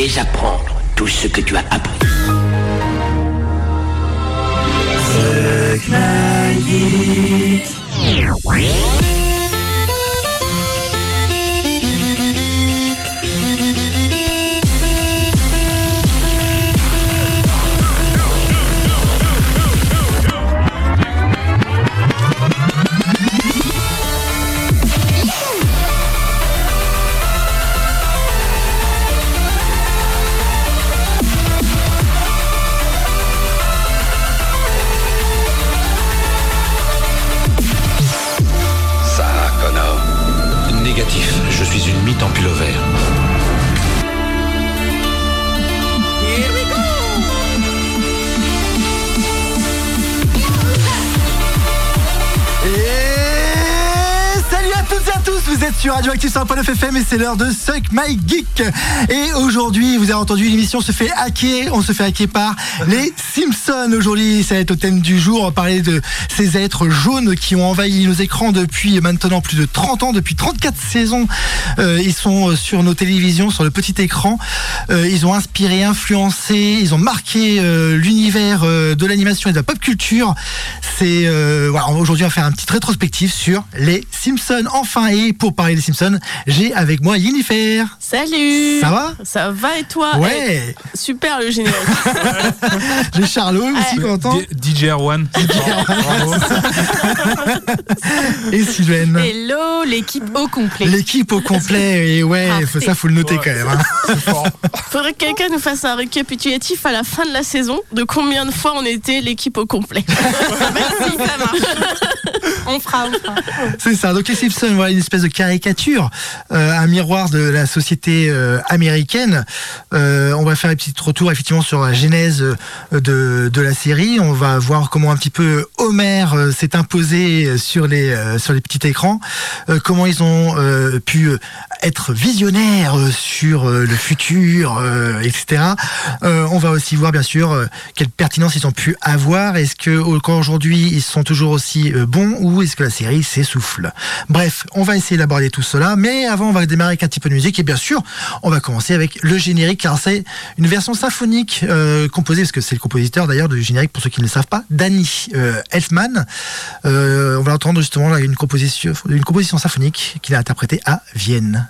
désapprendre tout ce que tu as appris. Êtes sur Radioactive 100.9 FM et c'est l'heure de Suck My Geek. Et aujourd'hui, vous avez entendu, l'émission se fait hacker, on se fait hacker par les Simpsons. Aujourd'hui, ça va être au thème du jour, on va parler de ces êtres jaunes qui ont envahi nos écrans depuis maintenant plus de 30 ans, depuis 34 saisons. Euh, ils sont sur nos télévisions, sur le petit écran. Euh, ils ont inspiré, influencé, ils ont marqué euh, l'univers de l'animation et de la pop culture. C'est voilà, aujourd'hui on va faire un petit rétrospectif sur les Simpsons. Enfin, et pour parler des Simpsons, j'ai avec moi Yennifer. Salut Ça va? Ça va et toi? Ouais. Eh, Super le générique. J'ai Charlot aussi Ouais. D- DJ Erwan. Bravo. Et Sylvaine. Hello, l'équipe au complet. L'équipe au complet. Et ouais, Parfait. ça faut le noter Ouais. quand même. hein. Faudrait que quelqu'un nous fasse un récapitulatif à la fin de la saison de combien de fois on était l'équipe au complet. Merci, ça marche. C'est ça. Donc les Simpsons, voilà une espèce de caricature, euh, un miroir de la société euh, américaine. Euh, on va faire un petit retour effectivement sur la genèse de, la série. On va voir comment un petit peu Homer s'est imposé sur les petits écrans, comment ils ont pu être visionnaires euh, sur euh, le futur, euh, etc. On va aussi voir bien sûr quelle pertinence ils ont pu avoir. Est-ce que encore aujourd'hui ils sont toujours aussi bons ou est-ce que la série s'essouffle? Bref, on va essayer d'aborder tout cela, mais avant on va démarrer avec un petit peu de musique et bien sûr on va commencer avec le générique car c'est une version symphonique euh, composée parce que c'est le compositeur d'ailleurs du générique pour ceux qui ne le savent pas, Danny euh, Elfman. Euh, on va entendre justement là une composition, une composition symphonique qu'il a interprétée à Vienne.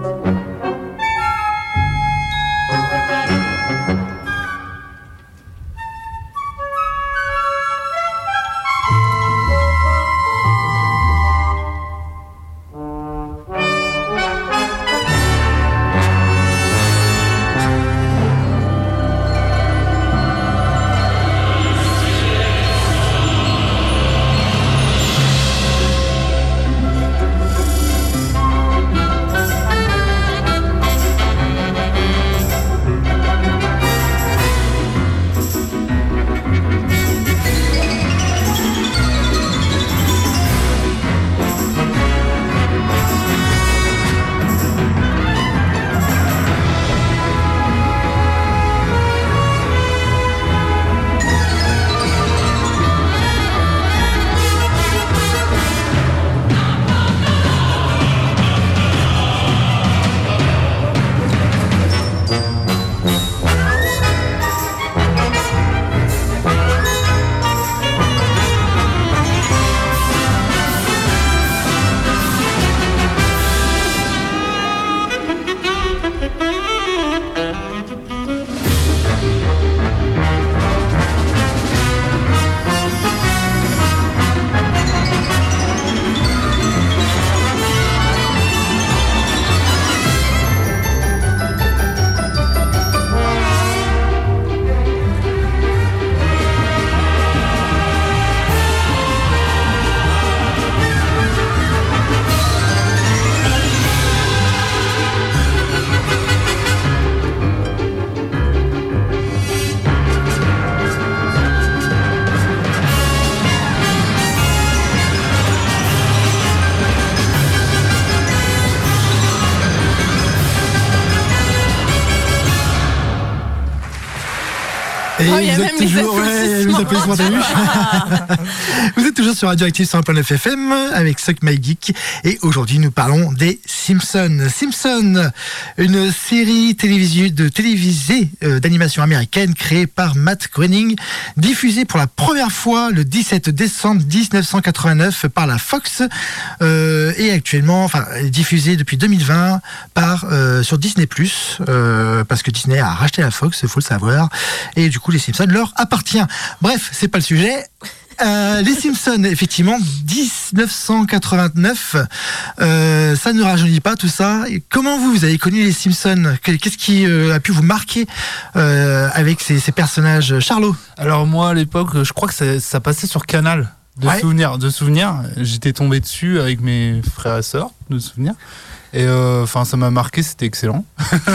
il y a vous, même êtes les toujours, ouais, les applaudissements t'as vu vous sur Radioactive 101.9 FM avec Suck My Geek et aujourd'hui nous parlons des Simpsons. Simpsons, une série télévisée de télévisée euh, d'animation américaine créée par Matt Groening, diffusée pour la première fois le 17 décembre 1989 par la Fox euh, et actuellement, diffusée depuis 2020 par euh, sur Disney parce que Disney a racheté la Fox, il faut le savoir, et du coup les Simpsons leur appartient. Bref, c'est pas le sujet. Euh, les Simpsons, effectivement, 1989, euh, ça ne rajeunit pas tout ça. Et comment vous, vous avez connu les Simpsons? Qu'est-ce qui euh, a pu vous marquer avec ces, ces personnages? Charlot? Alors moi à l'époque, je crois que ça, ça passait sur Canal. De Ouais. souvenirs, de souvenirs. J'étais tombé dessus avec mes frères et sœurs, de souvenirs. Et euh, enfin, ça m'a marqué, c'était excellent.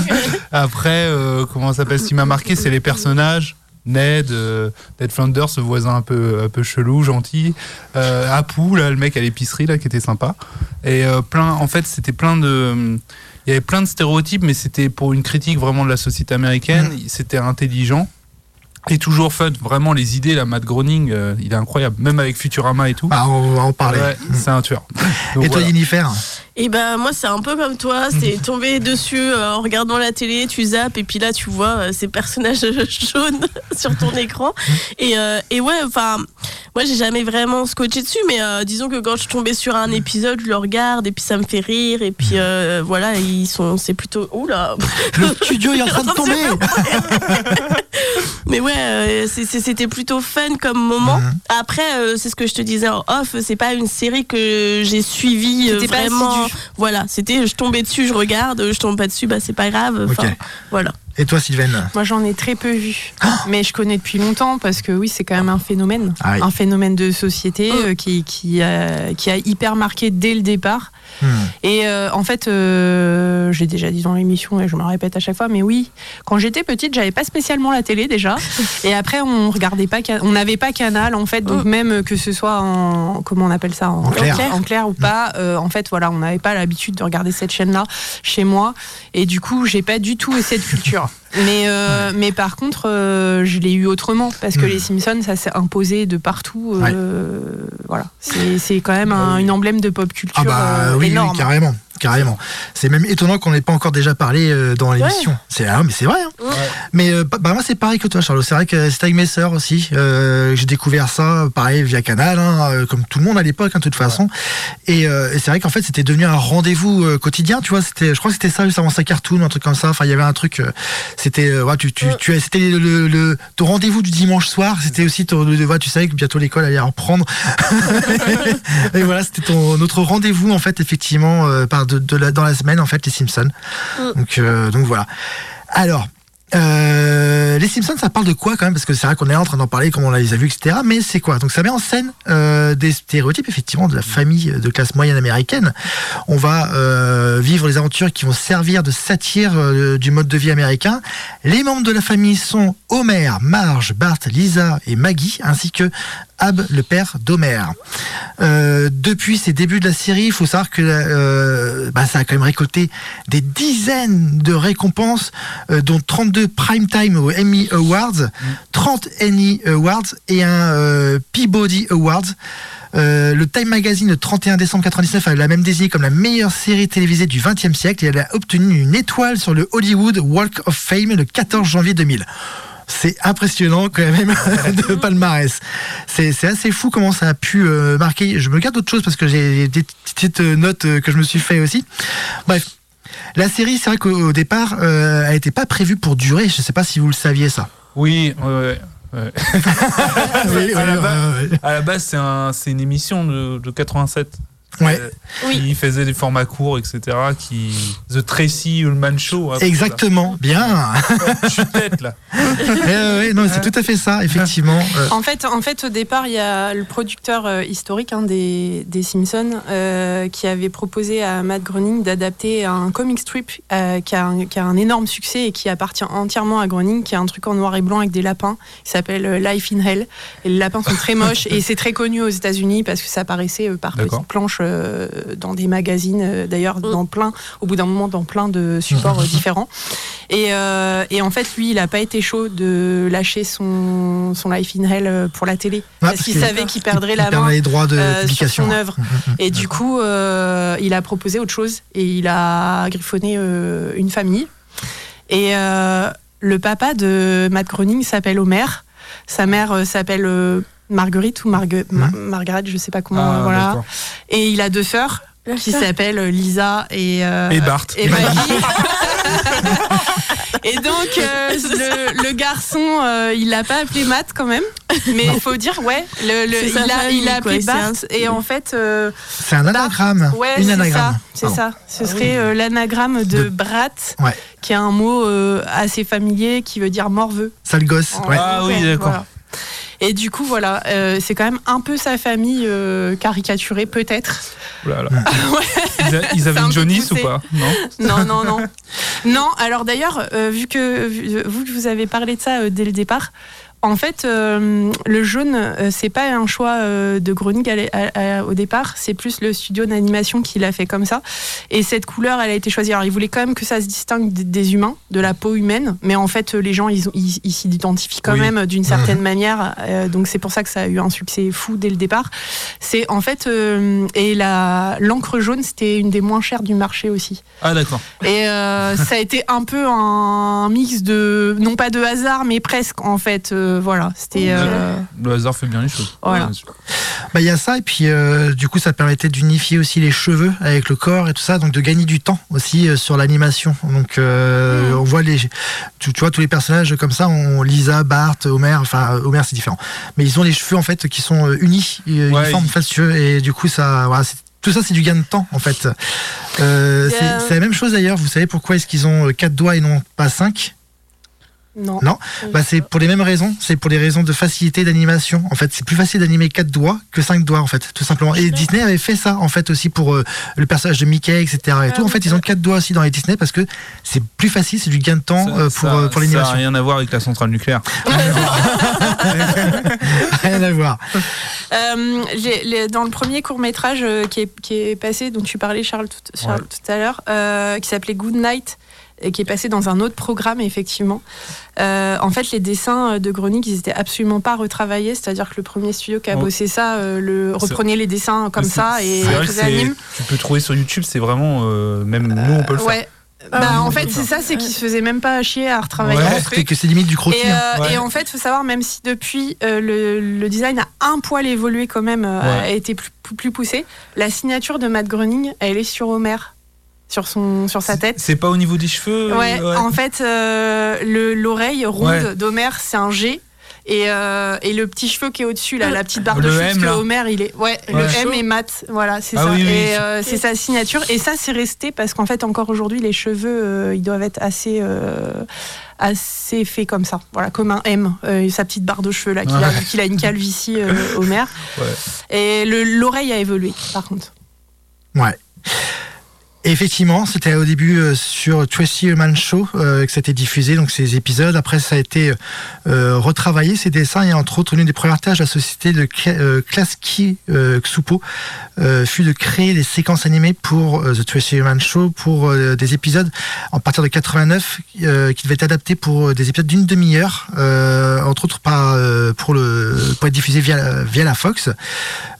Après, euh, comment ça s'appelle? Ce qui m'a marqué, c'est les personnages. Ned, euh, Ned Flanders, ce voisin un peu, un peu chelou, gentil. Euh, Apu, là, le mec à l'épicerie, là, qui était sympa. Et euh, plein, en fait, c'était plein de. Il y avait plein de stéréotypes, mais c'était pour une critique vraiment de la société américaine. C'était intelligent. Et toujours fun, vraiment les idées, là, Matt Groening, euh, il est incroyable, même avec Futurama et tout. Ah, On va en parler. Ouais, c'est un tueur. Donc et toi, voilà. Jennifer Et ben moi c'est un peu comme toi, c'est tomber dessus euh, en regardant la télé, tu zappes et puis là tu vois euh, ces personnages jaunes sur ton écran. Et, euh, et ouais, enfin moi j'ai jamais vraiment scotché dessus, mais euh, disons que quand je tombais sur un épisode, je le regarde et puis ça me fait rire et puis euh, voilà ils sont c'est plutôt oula. Le studio est en train de tomber Mais ouais, euh, c'était plutôt fun comme moment. Mhm. Après, euh, c'est ce que je te disais en off, c'est pas une série que j'ai suivie euh, vraiment. Voilà, c'était je tombais dessus, je regarde, je tombe pas dessus, bah c'est pas grave. Enfin, voilà. Et toi, Sylvain? Moi, j'en ai très peu vu, mais je connais depuis longtemps parce que oui, c'est quand même un phénomène, Ah oui. un phénomène de société euh, qui qui a, qui a hyper marqué dès le départ. Hmm. Et euh, en fait, euh, j'ai déjà dit dans l'émission et je me répète à chaque fois, mais oui, quand j'étais petite, j'avais pas spécialement la télé déjà. Et après, on regardait pas, on n'avait pas Canal en fait, donc même que ce soit en comment on appelle ça, en, En clair. en clair ou pas, euh, en fait, voilà, on n'avait pas l'habitude de regarder cette chaîne-là chez moi. Et du coup, j'ai pas du tout cette culture. Mais, euh, mais par contre, euh, je l'ai eu autrement parce que Mm. les Simpsons, ça s'est imposé de partout. euh, Voilà, c'est quand même un, une emblème de pop culture Ah bah oui, énorme. carrément. Carrément. C'est même étonnant qu'on n'ait pas encore déjà parlé euh, dans l'émission. C'est ah, mais c'est vrai. hein. Mais euh, bah, moi c'est pareil que toi, Charles. C'est vrai que c'est avec mes sœurs aussi. Euh, J'ai découvert ça, pareil via Canal, hein, comme tout le monde à l'époque, hein, de toute façon. Et, et c'est vrai qu'en fait c'était devenu un rendez-vous quotidien. Tu vois, c'était, je crois que c'était ça juste avant sa cartoon, un truc comme ça. Enfin, il y avait un truc. c'était, ouais, tu, tu, tu, c'était le, le, le- ton rendez-vous du dimanche soir. C'était aussi ton, le- tu savais que bientôt l'école allait reprendre. et voilà, c'était ton notre rendez-vous en fait effectivement par de, de la, dans la semaine en fait les Simpsons. Donc euh, donc voilà. Alors. euh, les Simpsons, ça parle de quoi quand même? Parce que c'est vrai qu'on est en train d'en parler, comme on les a vus, etc. Mais c'est quoi? Donc ça met en scène euh, des stéréotypes, effectivement, de la famille de classe moyenne américaine. On va euh, vivre les aventures qui vont servir de satire du mode de vie américain. Les membres de la famille sont Homer, Marge, Bart, Lisa et Maggie, ainsi que Ab, le père d'Homer. Euh, depuis ses débuts de la série, il faut savoir que euh, bah, ça a quand même récolté des dizaines de récompenses, euh, dont 32 Primetime aux Emmy Awards, 30 Annie Awards et un euh, Peabody Awards. Le Time Magazine, le 31 décembre 99, a la même désigné comme la meilleure série télévisée du XXe siècle et elle a obtenu une étoile sur le Hollywood Walk of Fame le 14 janvier 2000. C'est impressionnant quand même de palmarès. C'est assez fou comment ça a pu euh, marquer. Je me garde d'autres choses parce que j'ai des petites notes euh, que je me suis fait aussi. Bref. La série, c'est vrai qu'au au départ, euh, elle n'était pas prévue pour durer. Je ne sais pas si vous le saviez ça. Oui, ouais, ouais, à, la base, un, c'est une émission de, de 87. Ouais. Euh, Oui. Qui faisait des formats courts, etc. Qui... The Tracy Ullman Show. hein, Exactement, bien. Je suis tête là. Ouais, ouais, non, c'est tout à fait ça, effectivement. Euh, En fait, en fait, au départ, il y a le producteur euh, historique hein, des, des Simpsons euh, qui avait proposé à Matt Groening d'adapter un comic strip euh, qui, a un, qui a un énorme succès et qui appartient entièrement à Groening, qui est un truc en noir et blanc avec des lapins, qui s'appelle euh, Life in Hell. Et les lapins sont très moches et c'est très connu aux États-Unis parce que ça apparaissait euh, par petites planches euh, dans des magazines, euh, d'ailleurs, Mm. dans plein, au bout d'un moment, dans plein de supports euh, différents. Et, euh, et en fait, lui, il n'a pas été chaud de lâcher son, son Life in Hell pour la télé. Ah, parce qu'il savait qu'il perdrait il la main. les droits de euh, sur publication. son œuvre. Mm, mm. Et du coup, euh, il a proposé autre chose et il a griffonné euh, une famille. Et euh, le papa de Matt Groening s'appelle Homer. Sa mère euh, s'appelle euh, Marguerite ou Margue- Ma- Margaret, je sais pas comment. Ah, euh, voilà. Et il a deux sœurs qui s'appellent Lisa et, euh, Et Bart. et Maggie. et donc euh, le, le garçon, euh, il l'a pas appelé Matt quand même, mais il faut dire ouais, le, il a, il a appelé quoi, Bart un- et en fait. euh, C'est un anagramme. Ouais, c'est ça. anagramme. C'est ça. Ce serait euh, l'anagramme de, De- Brat, Ouais. qui est un mot euh, assez familier qui veut dire morveux. Sale gosse. Ouais. Ah oui, d'accord. voilà. Et du coup, voilà, euh, c'est quand même un peu sa famille euh, caricaturée, peut-être. Oh là là. Ouais. Ils, avaient un une jaunisse ou pas? Non? Non, non, non. non, alors d'ailleurs, euh, vu que vu, vous vous avez parlé de ça dès le départ, en fait, euh, le jaune, euh, c'est pas un choix euh, de Groening au départ, c'est plus le studio d'animation qui l'a fait comme ça. Et cette couleur, elle a été choisie. Alors, il voulait quand même que ça se distingue des, humains, de la peau humaine, mais en fait, les gens, ils ils ils s'identifient quand Oui. même d'une certaine manière. euh, donc, c'est pour ça que ça a eu un succès fou dès le départ. C'est en fait, euh, et l'encre jaune, c'était une des moins chères du marché aussi. Ah d'accord. Et ça a été un peu un mix de, non pas de hasard, mais presque en fait. Euh, voilà, c'était. euh, Le hasard fait bien les choses. Voilà. Bah, il y a ça, et puis euh, du coup, ça permettait d'unifier aussi les cheveux avec le corps et tout ça, donc de gagner du temps aussi euh, sur l'animation. Donc, euh, on voit les, tu, tu vois, tous les personnages comme ça, on, Lisa, Bart, Homer, enfin, Homer c'est différent, mais ils ont les cheveux en fait qui sont euh, unis, Ouais, uniformes, ils- fastueux, et du coup, ça, voilà, c'est- tout ça, c'est du gain de temps en fait. Euh, c'est Yeah. c'est la même chose d'ailleurs. Vous savez pourquoi est-ce qu'ils ont quatre doigts et non pas cinq? Non. Non. Bah, c'est pour les mêmes raisons. C'est pour les raisons de facilité d'animation. En fait, c'est plus facile d'animer quatre doigts que cinq doigts, en fait, tout simplement. Et Disney avait fait ça, en fait, aussi pour euh, le personnage de Mickey, etc. Et Ah tout. En fait, ils ont quatre doigts aussi dans les Disney parce que c'est plus facile, c'est du gain de temps Ça- euh, pour, ça- euh, pour Ça n'a l'animation. rien à voir avec la centrale nucléaire. Rien à voir. Euh, les- dans le premier court métrage qui, est, qui est passé, dont tu parlais Charles tout, Charles, tout à l'heure, euh, qui s'appelait Good Night et qui est passé dans un autre programme effectivement. Euh, en fait, les dessins de Groening, ils étaient absolument pas retravaillés, c'est-à-dire que le premier studio qui a Oh. bossé ça, euh, le reprenait les dessins comme ça et c'est vrai que faisait c'est- anime. Tu peux trouver sur YouTube, c'est vraiment euh, même nous on peut le faire. Ouais. Ah bah, oui, en fait, c'est ça, c'est qu'ils se faisaient même pas chier à retravailler Ouais, que c'est limite du croquis. Et, hein. euh, Ouais. et en fait, faut savoir, même si depuis euh, le, le design a un poil évolué quand même, euh, Ouais. a été plus, plus- plus poussé, la signature de Matt Groening, elle est sur Homer, sur, son, sur sa tête. C'est pas au niveau des cheveux Ouais, euh, en fait, euh, le- l'oreille ronde Ouais. d'Homer, c'est un G. Et, euh, et le petit cheveu qui est au-dessus, là, la petite barre de cheveux, M, parce que là. Homer, il est. Ouais, le Ouais. M est mat. Voilà, c'est Ah ça. oui, oui, et oui. euh, c'est sa signature. Et ça, c'est resté parce qu'en fait, encore aujourd'hui, les cheveux, euh, ils doivent être assez. euh, assez faits comme ça, voilà, comme un M, euh, sa petite barre de cheveux là, qu'il a, Ouais. qu'il a une calvitie, euh, Homer. Ouais. Et le- l'oreille a évolué, par contre. Ouais. Effectivement, c'était au début euh, sur Tracy Ullman Show euh, que ça a été diffusé, donc ces épisodes. Après, ça a été euh, retravaillé, ces dessins, et entre autres, l'une des premières tâches de la société de Klasky Xupo euh, fut de créer des séquences animées pour The Tracy Ullman Show, pour des épisodes en partir de 89 euh, qui devaient être adaptés pour des épisodes d'une demi-heure, entre autres pour, le, pour être diffusés via, via la Fox.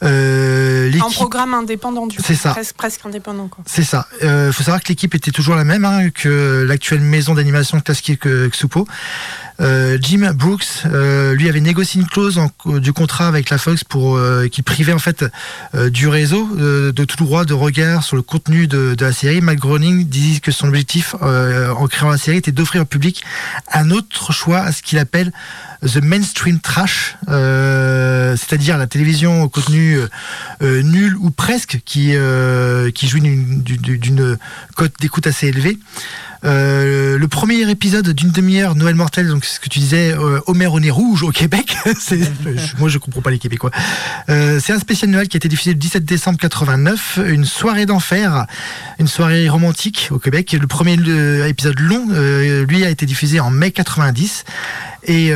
L'équipe- programme indépendant, du coup. C'est ça. Presque, presque indépendant, quoi. c'est ça. Il faut savoir que l'équipe était toujours la même hein, que l'actuelle maison d'animation Klasky Xupo. Euh, Jim Brooks, euh, lui avait négocié une clause du contrat avec la Fox pour euh, qui privait en fait du réseau de tout droit de regard sur le contenu de, la série. Matt Groening dit que son objectif en créant la série était d'offrir au public un autre choix à ce qu'il appelle the mainstream trash, c'est-à-dire la télévision au contenu nul ou presque, qui jouit d'une cote d'écoute assez élevée. Euh, le premier épisode d'une demi-heure, Noël mortel, donc c'est ce que tu disais, euh, Homer au nez rouge au Québec. c'est, je- moi, je comprends pas les Québécois. Euh, c'est un spécial Noël qui a été diffusé le 17 décembre 89, une soirée d'enfer, une soirée romantique au Québec. Le premier épisode long, lui, a été diffusé en mai 90. Et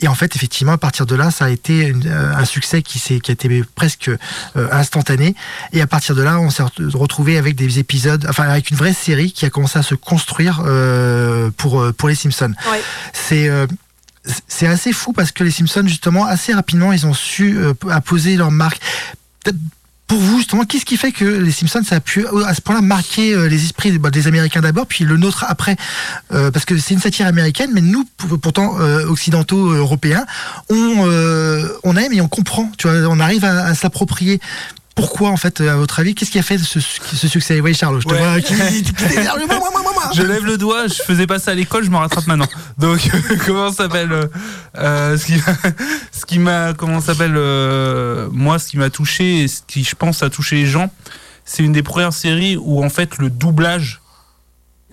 et en fait, effectivement, à partir de là, ça a été euh, un succès qui, s'est- qui a été presque euh, instantané. Et à partir de là, on s'est re- retrouvé avec des épisodes, enfin avec une vraie série qui a commencé à se construire euh, pour, pour les Simpsons. Ouais. C'est euh, c'est assez fou parce que les Simpsons, justement, assez rapidement, ils ont su euh, apposer leur marque. Pour vous, justement, qu'est-ce qui fait que les Simpsons, ça a pu à ce point-là marquer euh, les esprits bah, des Américains d'abord, puis le nôtre après? Euh, Parce que c'est une satire américaine, mais nous, pourtant, euh, occidentaux, européens, on, aime et on comprend. Tu vois, on arrive à s'approprier. Pourquoi, en fait, à votre avis, qu'est-ce qui a fait ce, ce succès? Oui, Charles, je te Ouais. vois qui. Je lève le doigt, je faisais pas ça à l'école, je me rattrape maintenant. Donc comment s'appelle euh, euh, Ce qui, ce qui m'a, comment s'appelle euh, Moi, ce qui m'a touché, et ce qui, je pense, a touché les gens, c'est une des premières séries où en fait le doublage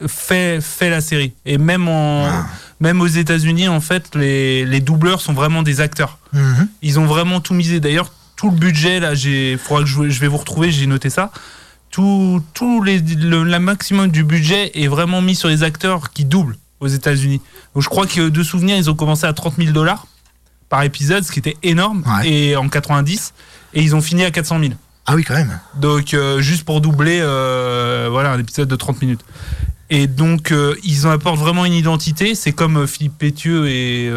fait fait la série. Et même en, même aux États-Unis, en fait, les, les doubleurs sont vraiment des acteurs. Mhm. Ils ont vraiment tout misé. D'ailleurs, tout le budget, là, j'ai, faudra que je, je vais vous retrouver, j'ai noté ça. Tout, tout les, le, la maximum du budget est vraiment mis sur les acteurs qui doublent aux États-Unis. Donc, je crois que de souvenir, ils ont commencé à 30 000 dollars par épisode, ce qui était énorme, Ouais. et en 90, et ils ont fini à 400 000. Ah oui, quand même. Donc euh, juste pour doubler euh, voilà un épisode de 30 minutes. Et donc euh, ils en apportent vraiment une identité, c'est comme Philippe Pétieux et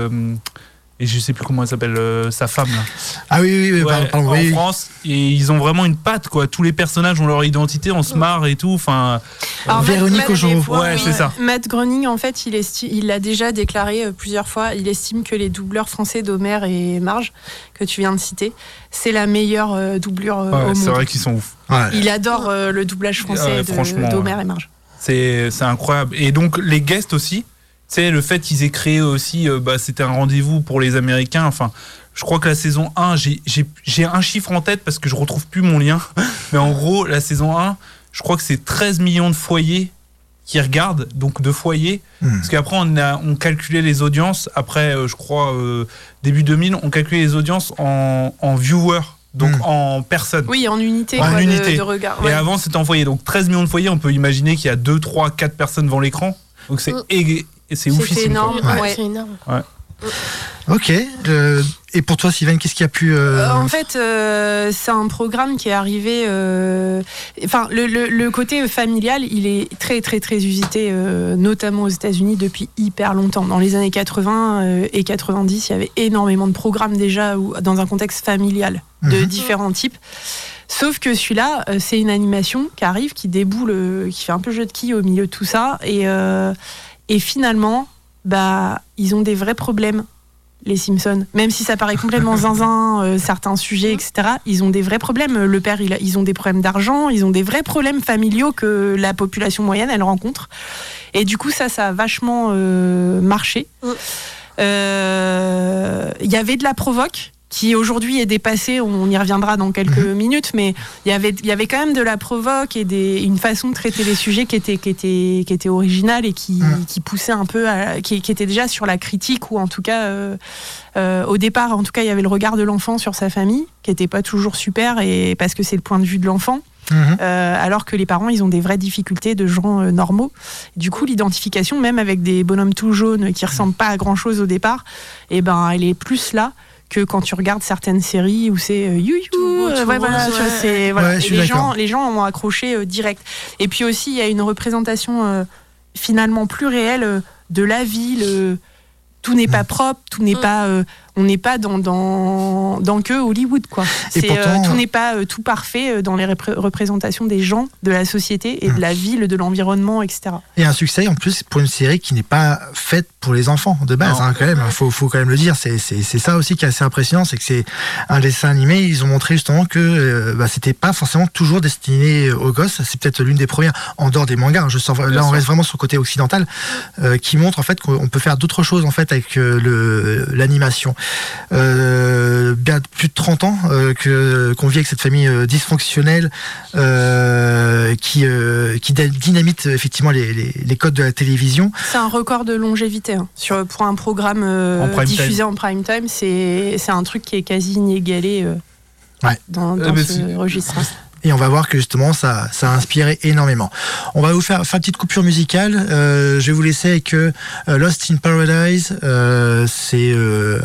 et je sais plus comment elle s'appelle euh, sa femme là. Ah oui, oui, oui, Ouais, pardon, pardon, en oui. France et ils ont vraiment une patte quoi, tous les personnages ont leur identité, on se marre et tout, enfin Alors, Véronique Augereau. Ouais, c'est ça. Matt Groening, en fait, il, esti- il l'a déjà déclaré euh, plusieurs fois. Il estime que les doubleurs français d'Homer et Marge, que tu viens de citer, c'est la meilleure euh, doublure ouais, au c'est monde. vrai qu'ils sont ouf. Ouais. Il adore euh, le doublage français Ouais, de- franchement, d'Homer ouais. et Marge. C'est c'est incroyable. Et donc les guests aussi, sais, le fait qu'ils aient créé aussi, euh, bah, c'était un rendez-vous pour les Américains. Enfin, je crois que la saison 1, j'ai- un chiffre en tête parce que je retrouve plus mon lien. Mais en gros, la saison 1, je crois que c'est 13 millions de foyers qui regardent, donc de foyers. Hmm. Parce qu'après, on, a, on calculait les audiences. Après, euh, je crois, euh, début 2000, on calculait les audiences en, en viewers, donc Hmm. en personnes. Oui, en unité, En quoi, unité. De, regard. Et ouais. avant, c'était en foyer. Donc 13 millions de foyers, on peut imaginer qu'il y a 2, 3, 4 personnes devant l'écran. Donc c'est Mm. ég- et c'est énorme. Ouais. ouais. C'est énorme. Ok. euh, et pour toi, Sylvain, qu'est-ce qui a pu. euh, Euh, en fait, euh, c'est un programme qui est arrivé. euh, Enfin, le, le- le côté familial, il est très, très, très usité, euh, notamment aux États-Unis depuis hyper longtemps. Dans les années 80 euh, et 90, il y avait énormément de programmes déjà où- dans un contexte familial de Mhm. différents types. Sauf que celui-là, c'est une animation qui arrive, qui déboule, qui fait un peu jeu de quilles au milieu de tout ça. Et, euh, et finalement, bah, ils ont des vrais problèmes les Simpsons. Même si ça paraît complètement zinzin, euh, certains sujets, etc., ils ont des vrais problèmes. Le père, il a- ils ont des problèmes d'argent, ils ont des vrais problèmes familiaux que la population moyenne, elle rencontre. Et du coup, ça, ça a vachement euh, marché. Mm. Euh, Il y avait de la provoque qui aujourd'hui est dépassée, on y reviendra dans quelques minutes, mais il y avait, il y avait quand même de la provoque et des, une façon de traiter les sujets qui était, qui était, qui était originale et qui, qui poussait un peu, à, qui, qui était déjà sur la critique ou en tout cas, euh, euh, au départ, en tout cas, il y avait le regard de l'enfant sur sa famille qui était pas toujours super et parce que c'est le point de vue de l'enfant. mhm. Euh, alors que les parents, ils ont des vraies difficultés de gens euh, normaux. Du coup, l'identification, même avec des bonhommes tout jaunes qui ressemblent pas à grand chose au départ, eh ben, elle est plus là que quand tu regardes certaines séries où c'est euh, you you, tout ouais, rose, voilà, tu vois, ouais. c'est- voilà. Ouais, je Et suis les gens, les gens ont accroché euh, direct. Et puis aussi, il y a une représentation euh, finalement plus réelle euh, de la ville. euh, tout n'est pas propre, tout n'est Mm. pas, euh, on n'est pas dans dans dans que Hollywood quoi. C'est, pourtant- tout n'est pas euh, tout parfait euh, dans les repré- représentations des gens, de la société et de la ville, de l'environnement, etc. Et un succès en plus pour une série qui n'est pas faite pour les enfants de base, hein, quand même. Faut, faut quand même le dire. C'est, ça aussi qui est assez impressionnant, c'est que c'est un dessin animé. Ils ont montré justement que euh, bah, c'était pas forcément toujours destiné aux gosses. C'est peut-être l'une des premières en dehors des mangas. hein, je là, on reste vraiment sur le côté occidental, euh, qui montre en fait qu'on peut faire d'autres choses en fait avec euh, l'animation. Euh, bien plus de 30 ans euh, que qu'on vit avec cette famille euh, dysfonctionnelle euh, qui euh, qui dynamite effectivement les, les, les codes de la télévision. C'est un record de longévité hein. sur pour un programme euh, En diffusé en prime time. C'est c'est un truc qui est quasi inégalé euh, Ouais. dans, dans Euh, ce registre. Et on va voir que justement ça, ça a inspiré énormément. On va vous faire, faire une petite coupure musicale. Euh, je vais vous laisser avec euh, Lost in Paradise. Euh, c'est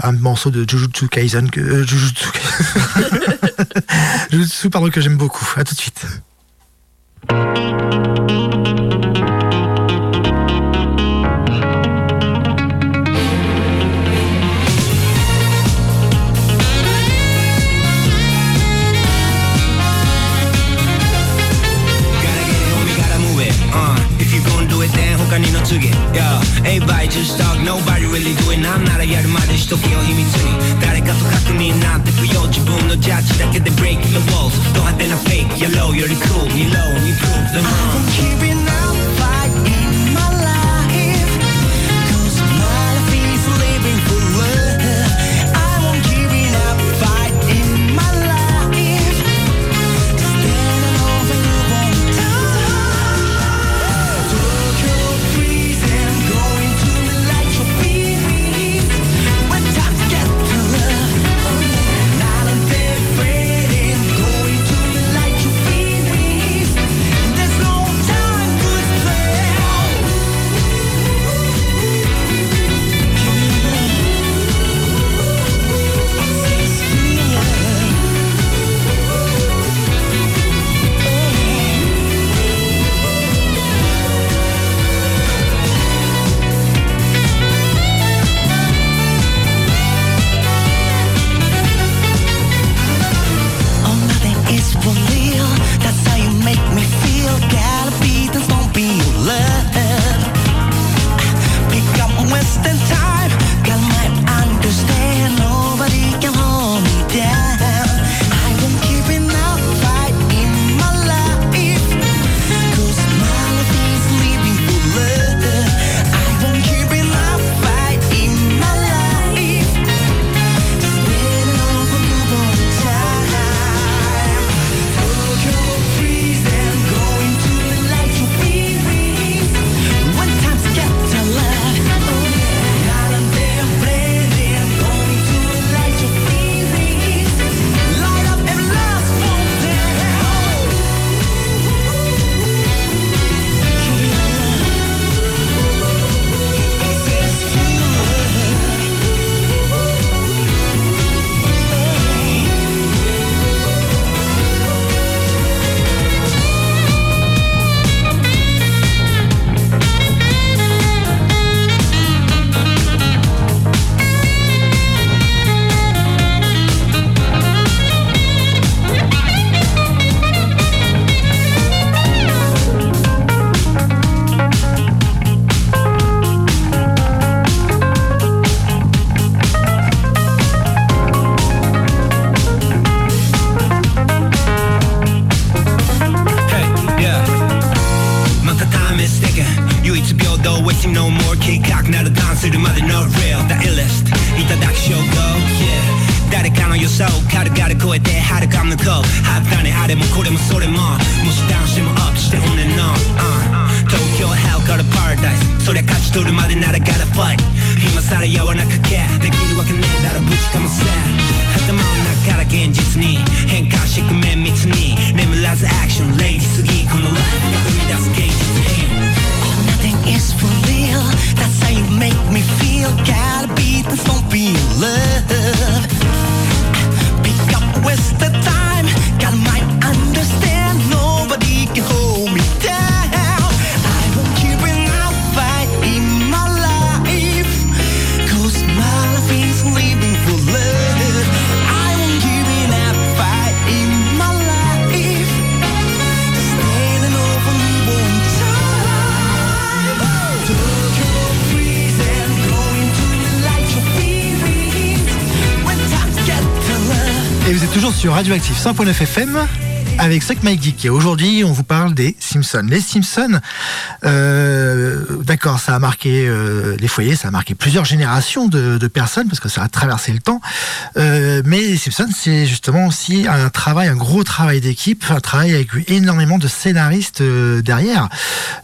un morceau de Jujutsu Kaisen que Jujutsu, Jujutsu pardon que j'aime beaucoup. À tout de suite. 他にの次。Yeah, everybody just talk, nobody really do it. なんならやるまでしとけよ秘密に。誰かと確認なんて不要。自分のジャッジだけで break the walls。ド派手なフェイク、yellow より cool。二ローに prove the wrong。Et vous êtes toujours sur Radioactif 100.9 FM avec Suck Mike Geek. Et aujourd'hui, on vous parle des Simpsons. Les Simpsons, euh, d'accord, ça a marqué euh, les foyers, ça a marqué plusieurs générations de, personnes parce que ça a traversé le temps. Euh, mais les Simpsons, c'est justement aussi un travail, un gros travail d'équipe, un travail avec énormément de scénaristes derrière.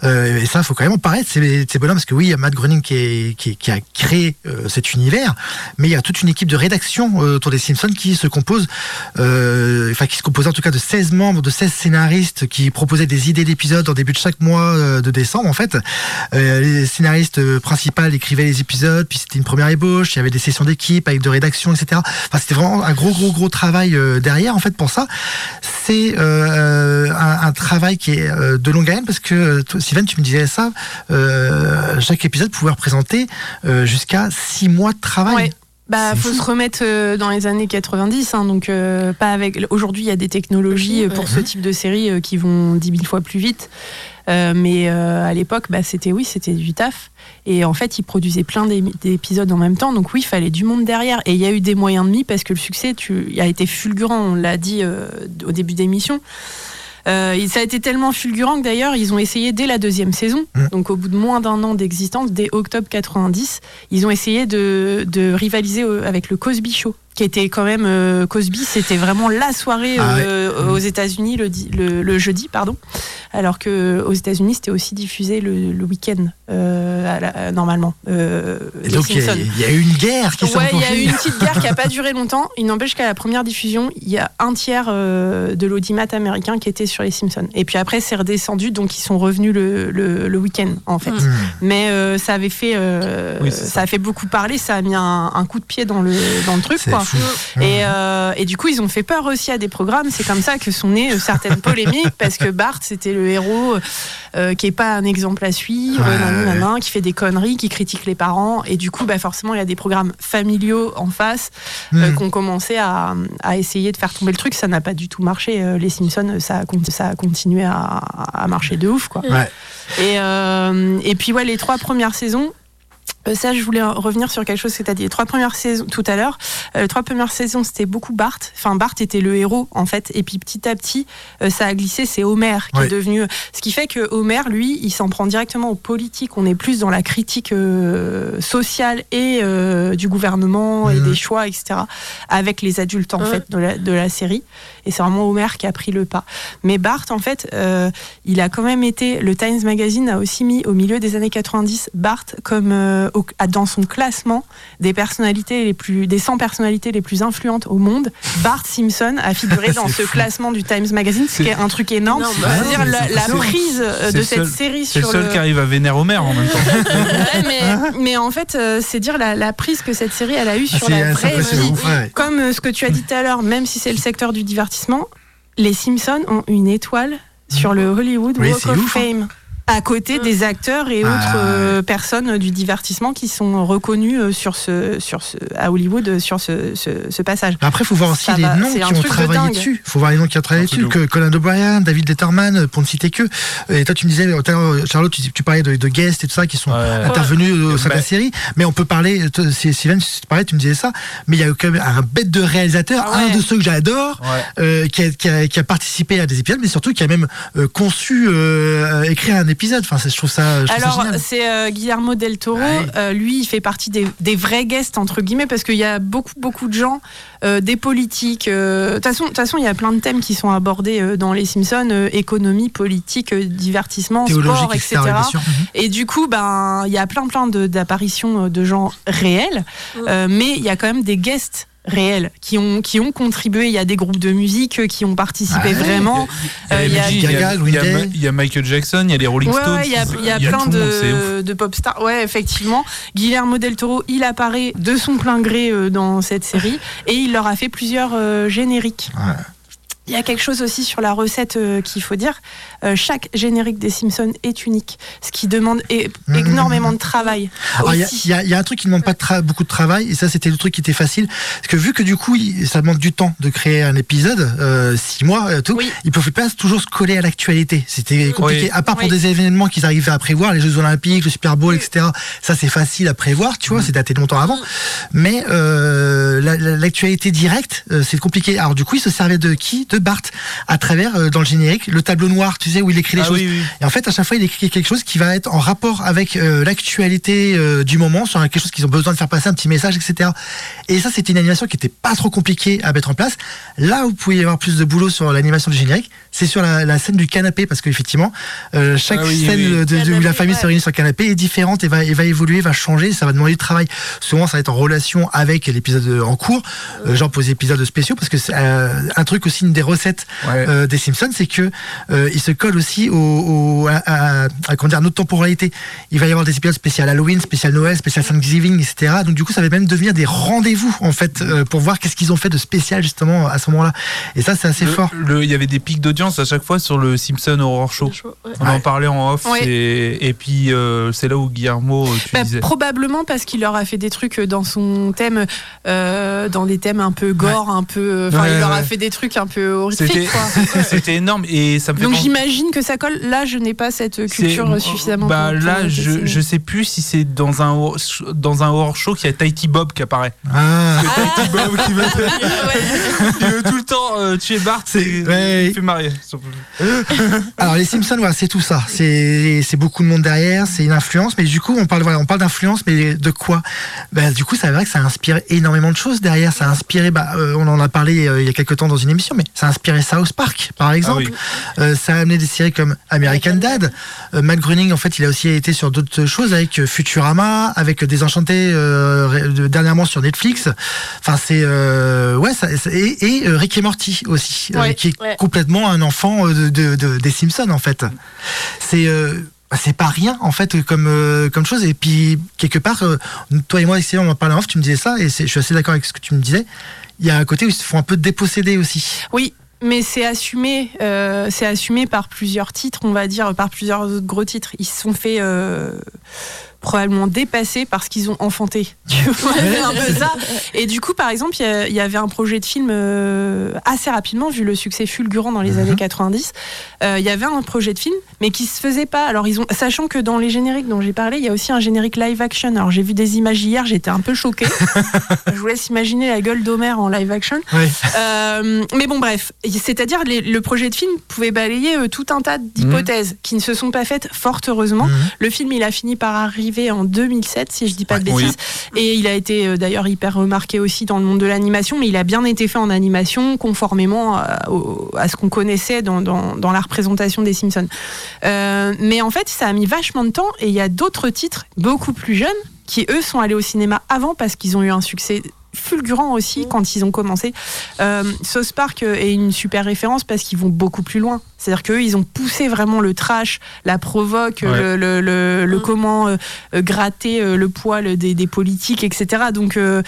Et ça, faut quand même en parler de ces, ces bonhommes parce que oui, il y a Matt Groening qui, qui, a créé cet univers, mais il y a toute une équipe de rédaction autour des Simpsons qui se compose, enfin qui se compose en tout cas de 16 membres de 16 scénaristes qui proposaient des idées d'épisodes en début de chaque mois euh, de décembre en fait. Euh, les scénaristes euh, principaux écrivaient les épisodes, puis c'était une première ébauche, il y avait des sessions d'équipe avec de rédaction, etc. Enfin, c'était vraiment un gros gros gros travail derrière en fait pour ça. C'est un, travail qui est de longue haleine parce que Sylvain, tu me disais ça. chaque épisode pouvait représenter jusqu'à 6 mois de travail. Bah, faut se remettre euh, dans les années 90, hein, donc euh, pas avec. Aujourd'hui, il y a des technologies euh, pour ce type de série euh, qui vont 10 000 fois plus vite. Euh, mais euh, à l'époque, bah, c'était oui, c'était du taf. Et en fait, ils produisaient plein d'é- d'épisodes en même temps. Donc oui, il fallait du monde derrière. Et il y a eu des moyens de mis parce que le succès tu, a été fulgurant. On l'a dit euh, au début d'émission. Euh, ça a été tellement fulgurant que d'ailleurs, ils ont essayé dès la deuxième saison, Mm. donc au bout de moins d'un an d'existence, dès octobre 90, ils ont essayé de, de rivaliser avec le Cosby Show, qui était quand même euh, Cosby, c'était vraiment la soirée Ah ouais. euh, aux États-Unis le, di- le, le jeudi, pardon, alors que aux États-Unis c'était aussi diffusé le, le week-end euh, la- normalement. Donc il y, a, y eu une guerre qui s'est Ouais, il y a eu une petite guerre qui a pas duré longtemps. Il n'empêche qu'à la première diffusion, il y a un tiers de l'audimat américain qui était sur les Simpsons. Et puis après, c'est redescendu, donc ils sont revenus le, week-end en fait. Mm. Hmm. Mais ça avait fait, Oui, ça. ça. a fait beaucoup parler. Ça a mis un, un coup de pied dans le dans le truc quoi. Fou. Et, euh, et du coup, ils ont fait peur aussi à des programmes. C'est comme ça que sont nées euh, certaines polémiques parce que Bart, c'était le héros euh, qui est pas un exemple à suivre, Ouais, qui fait des conneries, qui critique les parents. Et du coup, bah, forcément, il y a des programmes familiaux en face euh, Hmm. qui ont commencé à, à essayer de faire tomber le truc. Ça n'a pas du tout marché. Les Simpsons, ça a, con- ça a continué à, à marcher de ouf. Quoi. Ouais. Et, et puis, ouais, les trois premières saisons. Euh, Ça, je voulais revenir sur quelque chose que tu as dit. Les trois premières saisons, tout à l'heure, euh, les trois premières saisons, c'était beaucoup Bart. Enfin, Bart était le héros, en fait. Et puis, petit à petit, euh, ça a glissé. C'est Homer qui Ouais. est devenu. Ce qui fait que Homer, lui, il s'en prend directement aux politiques. On est plus dans la critique euh, sociale et euh, du gouvernement et Mhm. des choix, etc. Avec les adultes, en Ouais. fait, de la, de la série. Et c'est vraiment Homer qui a pris le pas. Mais Bart, en fait, euh, il a quand même été. Le Times Magazine a aussi mis au milieu des années 90 Bart comme euh, au- à- dans son classement des personnalités les plus, des 100 personnalités les plus influentes au monde. Bart Simpson a figuré dans ce classement du Times Magazine, ce qui est un truc énorme. C'est-à-dire Ouais, la, c'est la prise euh, C'est de le cette seul- série C'est le sur seul le. qui arrive à vénérer Homer en même temps. Ouais, mais, mais en fait, euh, c'est dire la, la prise que cette série elle a eue Ah, sur c'est- la c'est vraie vie. Ouais. Comme euh, ce que tu as dit tout à l'heure, même si c'est le secteur du divertissement, les Simpsons ont une étoile sur le Hollywood Oui, Walk c'est of ouf, hein. À côté des acteurs et Ah, autres euh, personnes du divertissement qui sont reconnus euh, sur ce, sur ce, à Hollywood euh, sur ce, ce, ce passage. Après, il faut voir aussi Ça les va, noms qui ont de travaillé dingue. dessus. Il faut voir les noms qui ont travaillé dessus. de Que Conan O'Brien, David Letterman, pour ne citer que. Et toi, tu me disais, Charlotte, tu, tu parlais de, de guests et tout ça qui sont Ouais. intervenus au sein de la série. Mais on peut parler, Sylvain, tu parlais, tu me disais ça. Mais il y a quand même un bête de réalisateur, Ah ouais. un de ceux que j'adore, Ouais. euh, qui, a, qui, a, qui a participé à des épisodes, mais surtout qui a même euh, conçu, euh, écrit un épisode. Enfin, je trouve ça, je Alors, c'est euh, Guillermo del Toro. Ouais. Euh, lui, il fait partie des, des vrais guests, entre guillemets, parce qu'il y a beaucoup, beaucoup de gens, euh, des politiques. De toute façon, de toute façon, il y a plein de thèmes qui sont abordés euh, dans Les Simpsons euh, économie, politique, euh, divertissement, sport, etc. Mhm. Et du coup, ben, il y a plein, plein de- d'apparitions de gens réels, euh, mais il y a quand même des guests réels qui ont, qui ont contribué. Il y a des groupes de musique euh, qui ont participé Ouais. vraiment. Il y a- il y a- Gaga, il y a Green Ma- Day. il y a Michael Jackson, il y a les Rolling Ouais, Stones. ouais, il y a, il y a plein monde, de, de pop stars. Ouais, effectivement. Guillermo del Toro, il apparaît de son plein gré euh, dans cette série et il leur a fait plusieurs euh, génériques. Ouais. Il y a quelque chose aussi sur la recette euh, qu'il faut dire. Euh, chaque générique des Simpsons est unique, ce qui demande é- Mhm. énormément de travail. Alors, il y a- aussi. il y, a- il y a un truc qui ne demande pas de tra- beaucoup de travail, et ça, c'était le truc qui était facile. Parce que vu que du coup, il- ça demande du temps de créer un épisode, euh, six mois, euh, tout, Oui. ils ne pouvaient pas toujours se coller à l'actualité. C'était compliqué. Oui. À part pour Oui. des événements qu'ils arrivaient à prévoir, les Jeux Olympiques, le Super Bowl, etc. Ça, c'est facile à prévoir, tu vois, c'est daté longtemps avant. Mais euh, la- la- l'actualité directe, euh, c'est compliqué. Alors, du coup, ils se servaient de qui? De Bart, à travers, euh, dans le générique, le tableau noir, tu sais, où il écrit les Ah choses. oui, oui. Et en fait, à chaque fois, il écrit quelque chose qui va être en rapport avec euh, l'actualité euh, du moment, sur quelque chose qu'ils ont besoin de faire passer, un petit message, etc. Et ça, c'était une animation qui était pas trop compliquée à mettre en place. Là où vous pouvez y avoir plus de boulot sur l'animation du générique, c'est sur la, la scène du canapé, parce qu'effectivement, euh, chaque Ah oui, scène oui. de- de- où la famille ouais. se réunit sur le canapé est différente et va, et va évoluer, va changer, ça va demander du travail. Souvent, ça va être en relation avec l'épisode en cours, euh, genre pour les épisodes spéciaux, parce que c'est euh, un truc aussi, une des recettes Ouais. euh, des Simpsons, c'est que euh, ils se collent aussi au, au- à, à- à- comment dire, à notre temporalité. Il va y avoir des épisodes spécial Halloween, spécial Noël, spécial Thanksgiving, etc. Donc du coup, ça va même devenir des rendez-vous en fait euh, pour voir qu'est-ce qu'ils ont fait de spécial justement à ce moment-là. Et ça, c'est assez Le- fort. Il y avait des pics d'audience à chaque fois sur le Simpson Horror Show. Ouais. On en parlait en off. Et puis euh, c'est là où Guillermo, tu Bah, disais. probablement parce qu'il leur a fait des trucs dans son thème, euh, dans des thèmes un peu gore, un peu. Enfin, Ouais, il leur a fait des trucs un peu C'était énorme et ça me fait Donc j'imagine que ça colle. Là, je n'ai pas cette culture suffisamment. Bah là, je, je sais plus si c'est dans un dans un horror show qu'il y a Tahiti Bob qui apparaît. Ah. Tahiti Bob qui veut, qui veut tout le temps euh, tuer Bart. C'est- et ouais. il fait marier. Alors les Simpsons, voilà, c'est tout ça. C'est c'est beaucoup de monde derrière, c'est une influence. Mais du coup, on parle voilà, on parle d'influence, mais de quoi? Ben, Du coup, c'est vrai que ça a inspiré énormément de choses derrière. Ça a inspiré, bah, euh, on en a parlé euh, il y a quelques temps dans une émission, mais ça a inspiré South Park, par exemple. oui. Euh, ça a amené des séries comme American Dad. Euh, Matt Groening, en fait, il a aussi été sur d'autres choses avec euh, Futurama, avec Désenchanté euh, dernièrement sur Netflix. Enfin, c'est euh, ouais, ça, et, et euh, Rick et Morty aussi, euh, Ouais. qui est Ouais. complètement un enfant de, de- de- des Simpsons en fait. C'est euh, bah, c'est pas rien en fait comme euh, comme chose et puis quelque part euh, toi et moi ici on en parlait en off tu me disais ça et je suis assez d'accord avec ce que tu me disais il y a un côté où ils se font un peu déposséder aussi Oui, mais c'est assumé, euh, c'est assumé par plusieurs titres, on va dire, par plusieurs gros titres. Ils se sont fait euh, probablement dépasser parce qu'ils ont enfanté. Tu vois, un peu ça. Et du coup, par exemple, il y avait un projet de film euh, assez rapidement, vu le succès fulgurant dans les Mhm. années 90. euh, Il y avait un projet de film, mais qui se faisait pas. Alors, ils ont, sachant que dans les génériques dont j'ai parlé, il y a aussi un générique live action. Alors, j'ai vu des images hier, j'étais un peu choquée. Je vous laisse imaginer la gueule d'Homer en live action. Euh, mais bon, bref, c'est-à-dire le projet de film pouvait balayer tout un tas d'hypothèses qui ne se sont pas faites, fort heureusement. Mhm. Le film, il a fini par arriver en 2007, si je dis pas de bêtises, et il a été euh, d'ailleurs hyper remarqué aussi dans le monde de l'animation, mais il a bien été fait en animation, conformément à, au- à ce qu'on connaissait dans, dans- dans la représentation des Simpsons. Euh, mais en fait, ça a mis vachement de temps, et il y a d'autres titres beaucoup plus jeunes qui eux sont allés au cinéma avant parce qu'ils ont eu un succès fulgurant aussi quand ils ont commencé. Euh, South Park est une super référence parce qu'ils vont beaucoup plus loin. C'est-à-dire qu'eux, ils ont poussé vraiment le trash, la provoque, Ouais. le, le, le- le Mm. comment euh, euh, gratter euh, le poil des, des politiques, etc. Donc euh,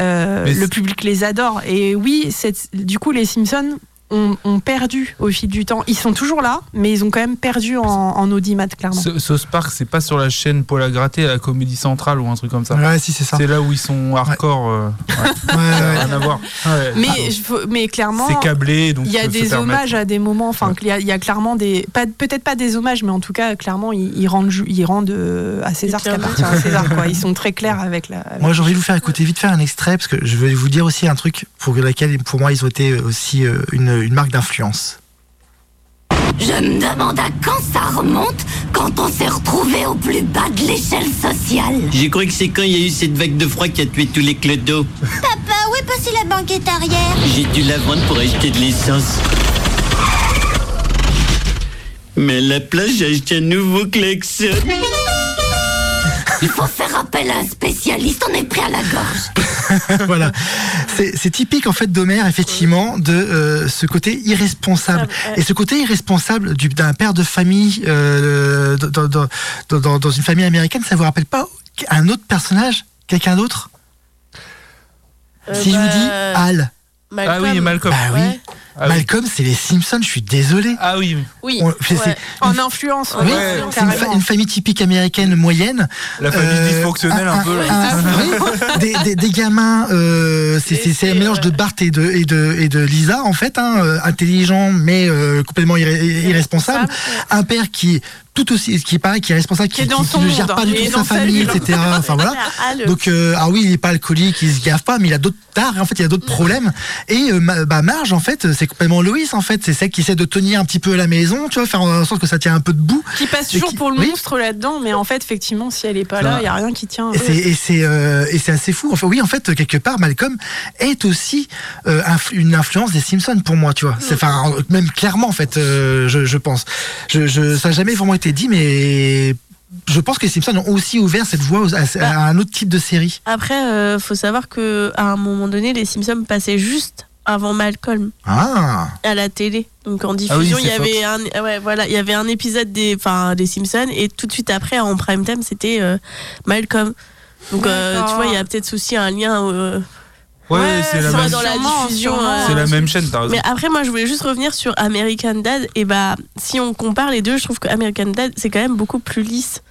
euh, le public les adore. Et oui, cette- du coup, les Simpsons ont, ont perdu au fil du temps. Ils sont toujours là, mais ils ont quand même perdu en, en audimat, clairement. Ce, South Park, c'est pas sur la chaîne Paul à gratter à la Comédie Centrale ou un truc comme ça. ouais si c'est ça C'est là où ils sont hardcore. euh, ouais, Ouais, ça ouais. a rien à voir. Ouais. Mais, Ah, mais clairement, c'est câblé, donc Il y a des hommages à des moments, enfin, il y, a- il y a clairement des. pas- Peut-être pas des hommages, mais en tout cas, clairement, ils, ils rendent, ils rendent euh, à César ce qui appartient à César, quoi. Ils sont très clairs avec la. avec- Moi, j'ai envie de vous faire écouter vite faire un extrait parce que je vais vous dire aussi un truc pour lequel, pour moi, ils ont été aussi euh, une, une marque d'influence. Je me demande à quand ça remonte quand on s'est retrouvé au plus bas de l'échelle sociale. J'ai cru que c'est quand il y a eu cette vague de froid qui a tué tous les clodos. Papa, où est passée la banquette arrière? J'ai dû la vendre pour acheter de l'essence. Mais à la place, j'ai acheté un nouveau klaxon. Il faut faire appel à un spécialiste, on est pris à la gorge. voilà. C'est typique en fait d'Homer, effectivement, de euh, ce côté irresponsable. Ouais. Et ce côté irresponsable du- d'un père de famille euh, dans, dans- dans- dans- dans une famille américaine, ça vous rappelle pas un autre personnage Quelqu'un d'autre? Euh, Si je vous bah, dis Al. Ah oui, Malcolm. Bah oui. Ouais. Ah oui. Malcolm, c'est les Simpsons, je suis désolé. Ah oui, Oui. On- c'est- ouais. c'est- En influence, Oui, ouais, Ouais, c'est une, fa- une famille typique américaine moyenne. la famille Euh, dysfonctionnelle un, peu. un- oui, des, des- des gamins, euh, c'est- un mélange de. Bart et de, et de, et de Lisa, en fait, hein, euh, intelligent mais euh, complètement irré- irresponsable. Un père qui tout aussi, qui est pareil, qui est responsable, qui, Qui dans qui- qui son ne gère monde, pas du il est tout sa famille, etc. Enfin voilà. Ah, Donc, euh, ah oui, il est pas alcoolique, il se gaffe pas, mais il a d'autres tares. En fait, il a d'autres problèmes. Et euh, bah, Marge, en fait, c'est complètement Loïs. En fait, c'est celle qui essaie de tenir un petit peu la maison, tu vois, faire en sorte que ça tient un peu debout. Qui passe toujours qui- pour le oui. monstre là-dedans, mais en fait, effectivement, si elle est pas là, il y a rien qui tient. Et c'est et c'est euh, assez fou. Enfin oui, en fait, quelque part, Malcolm est aussi euh, une influence des Simpsons pour moi, tu vois. C'est enfin même clairement en fait, je, je pense. Je, je ça n'a jamais vraiment été dit, mais je pense que les Simpsons ont aussi ouvert cette voie aux- à, à un autre type de série. Après, euh, faut savoir que à un moment donné, les Simpsons passaient juste avant Malcolm Ah à la télé. Donc en diffusion, Ah oui, il y avait un, ouais, voilà, il y avait un épisode des, enfin, des Simpsons et tout de suite après en prime time, c'était euh, Malcolm. Donc euh, tu vois, il y a peut-être aussi un lien. Ouais, Ouais, c'est la, même- dans la Sûrement, diffusion. sûrement. c'est la même chaîne, t'as raison. Mais après, moi, je voulais juste revenir sur American Dad. Et bah, si on compare les deux, je trouve que American Dad, c'est quand même beaucoup plus lisse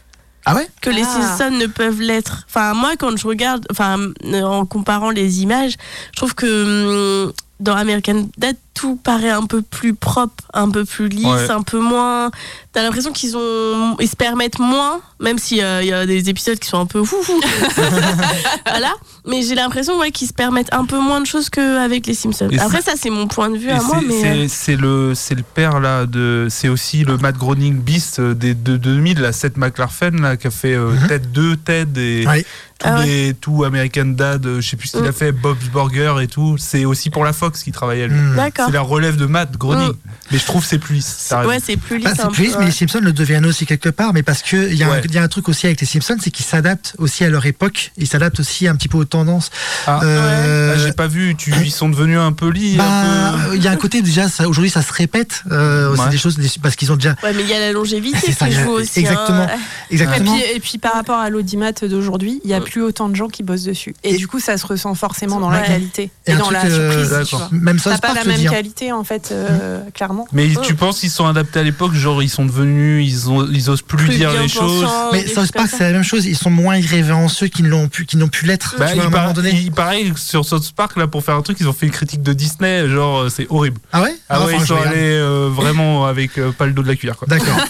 Ah ouais? que les Ah. Simpsons ne peuvent l'être. Enfin, moi, quand je regarde, enfin, euh, en comparant les images, je trouve que hum, dans American Dad, tout paraît un peu plus propre, un peu plus lisse, Ouais. un peu moins. T'as l'impression qu'ils ont, ils se permettent moins, même s'il y a des épisodes qui sont un peu fou fou. voilà. Mais j'ai l'impression ouais, qu'ils se permettent un peu moins de choses qu'avec les Simpsons. Et Après, ça, c'est mon point de vue Et à moi, c'est- mais. c'est euh, c'est le c'est le père là de c'est aussi le Matt Groening Beast euh, des de 2000 là Seth MacFarlane là qui a fait euh, Mhm. Ted 2 Ted et Ouais. Tous Ah ouais. les- tout American Dad euh, je sais plus ce qu'il a Mm. fait Bob's Burger et tout c'est aussi pour la Fox qui travaillait lui. D'accord. c'est la relève de Matt Groening mais je trouve que c'est plus lisse. Ouais, c'est plus lisse. Bah, c'est plus, peu, mais les. Simpsons le deviennent aussi quelque part, mais parce que il y, Ouais. y a un truc aussi avec les Simpsons, c'est qu'ils s'adaptent aussi à leur époque, ils s'adaptent aussi un petit peu aux tendances. Ah, Euh, Ah, j'ai pas vu tu, ils sont devenus un peu lits bah, il y a un côté déjà, aujourd'hui ça se répète, euh, Ouais. c'est des choses des- parce qu'ils ont déjà Ouais, mais il y a la longévité qui joue aussi. exactement. hein. Et exactement. puis, et puis par rapport à l'audimat d'aujourd'hui, il y a Mm. Plus autant de gens qui bossent dessus. Et, Et- du coup, ça se ressent forcément dans la qualité Et dans la euh, surprise. d'accord. tu vois. Même ça, pas la même hein. qualité en fait, euh, clairement. mais Mm. tu penses qu'ils sont adaptés à l'époque genre ils sont devenus ils ont ils osent plus, Plus dire les choses Mais des South choses Park, comme c'est la même chose. Ils sont moins irrévérencieux qu'ils n'ont pu, qu'ils n'ont pu l'être. Bah, il, un par- moment donné. il paraît que sur South Park, là, pour faire un truc, ils ont fait une critique de Disney, genre, euh, c'est horrible. Ah ouais? Ah Non, ouais, ils je sont allés euh, vraiment avec euh, pas le dos de la cuillère, quoi. D'accord.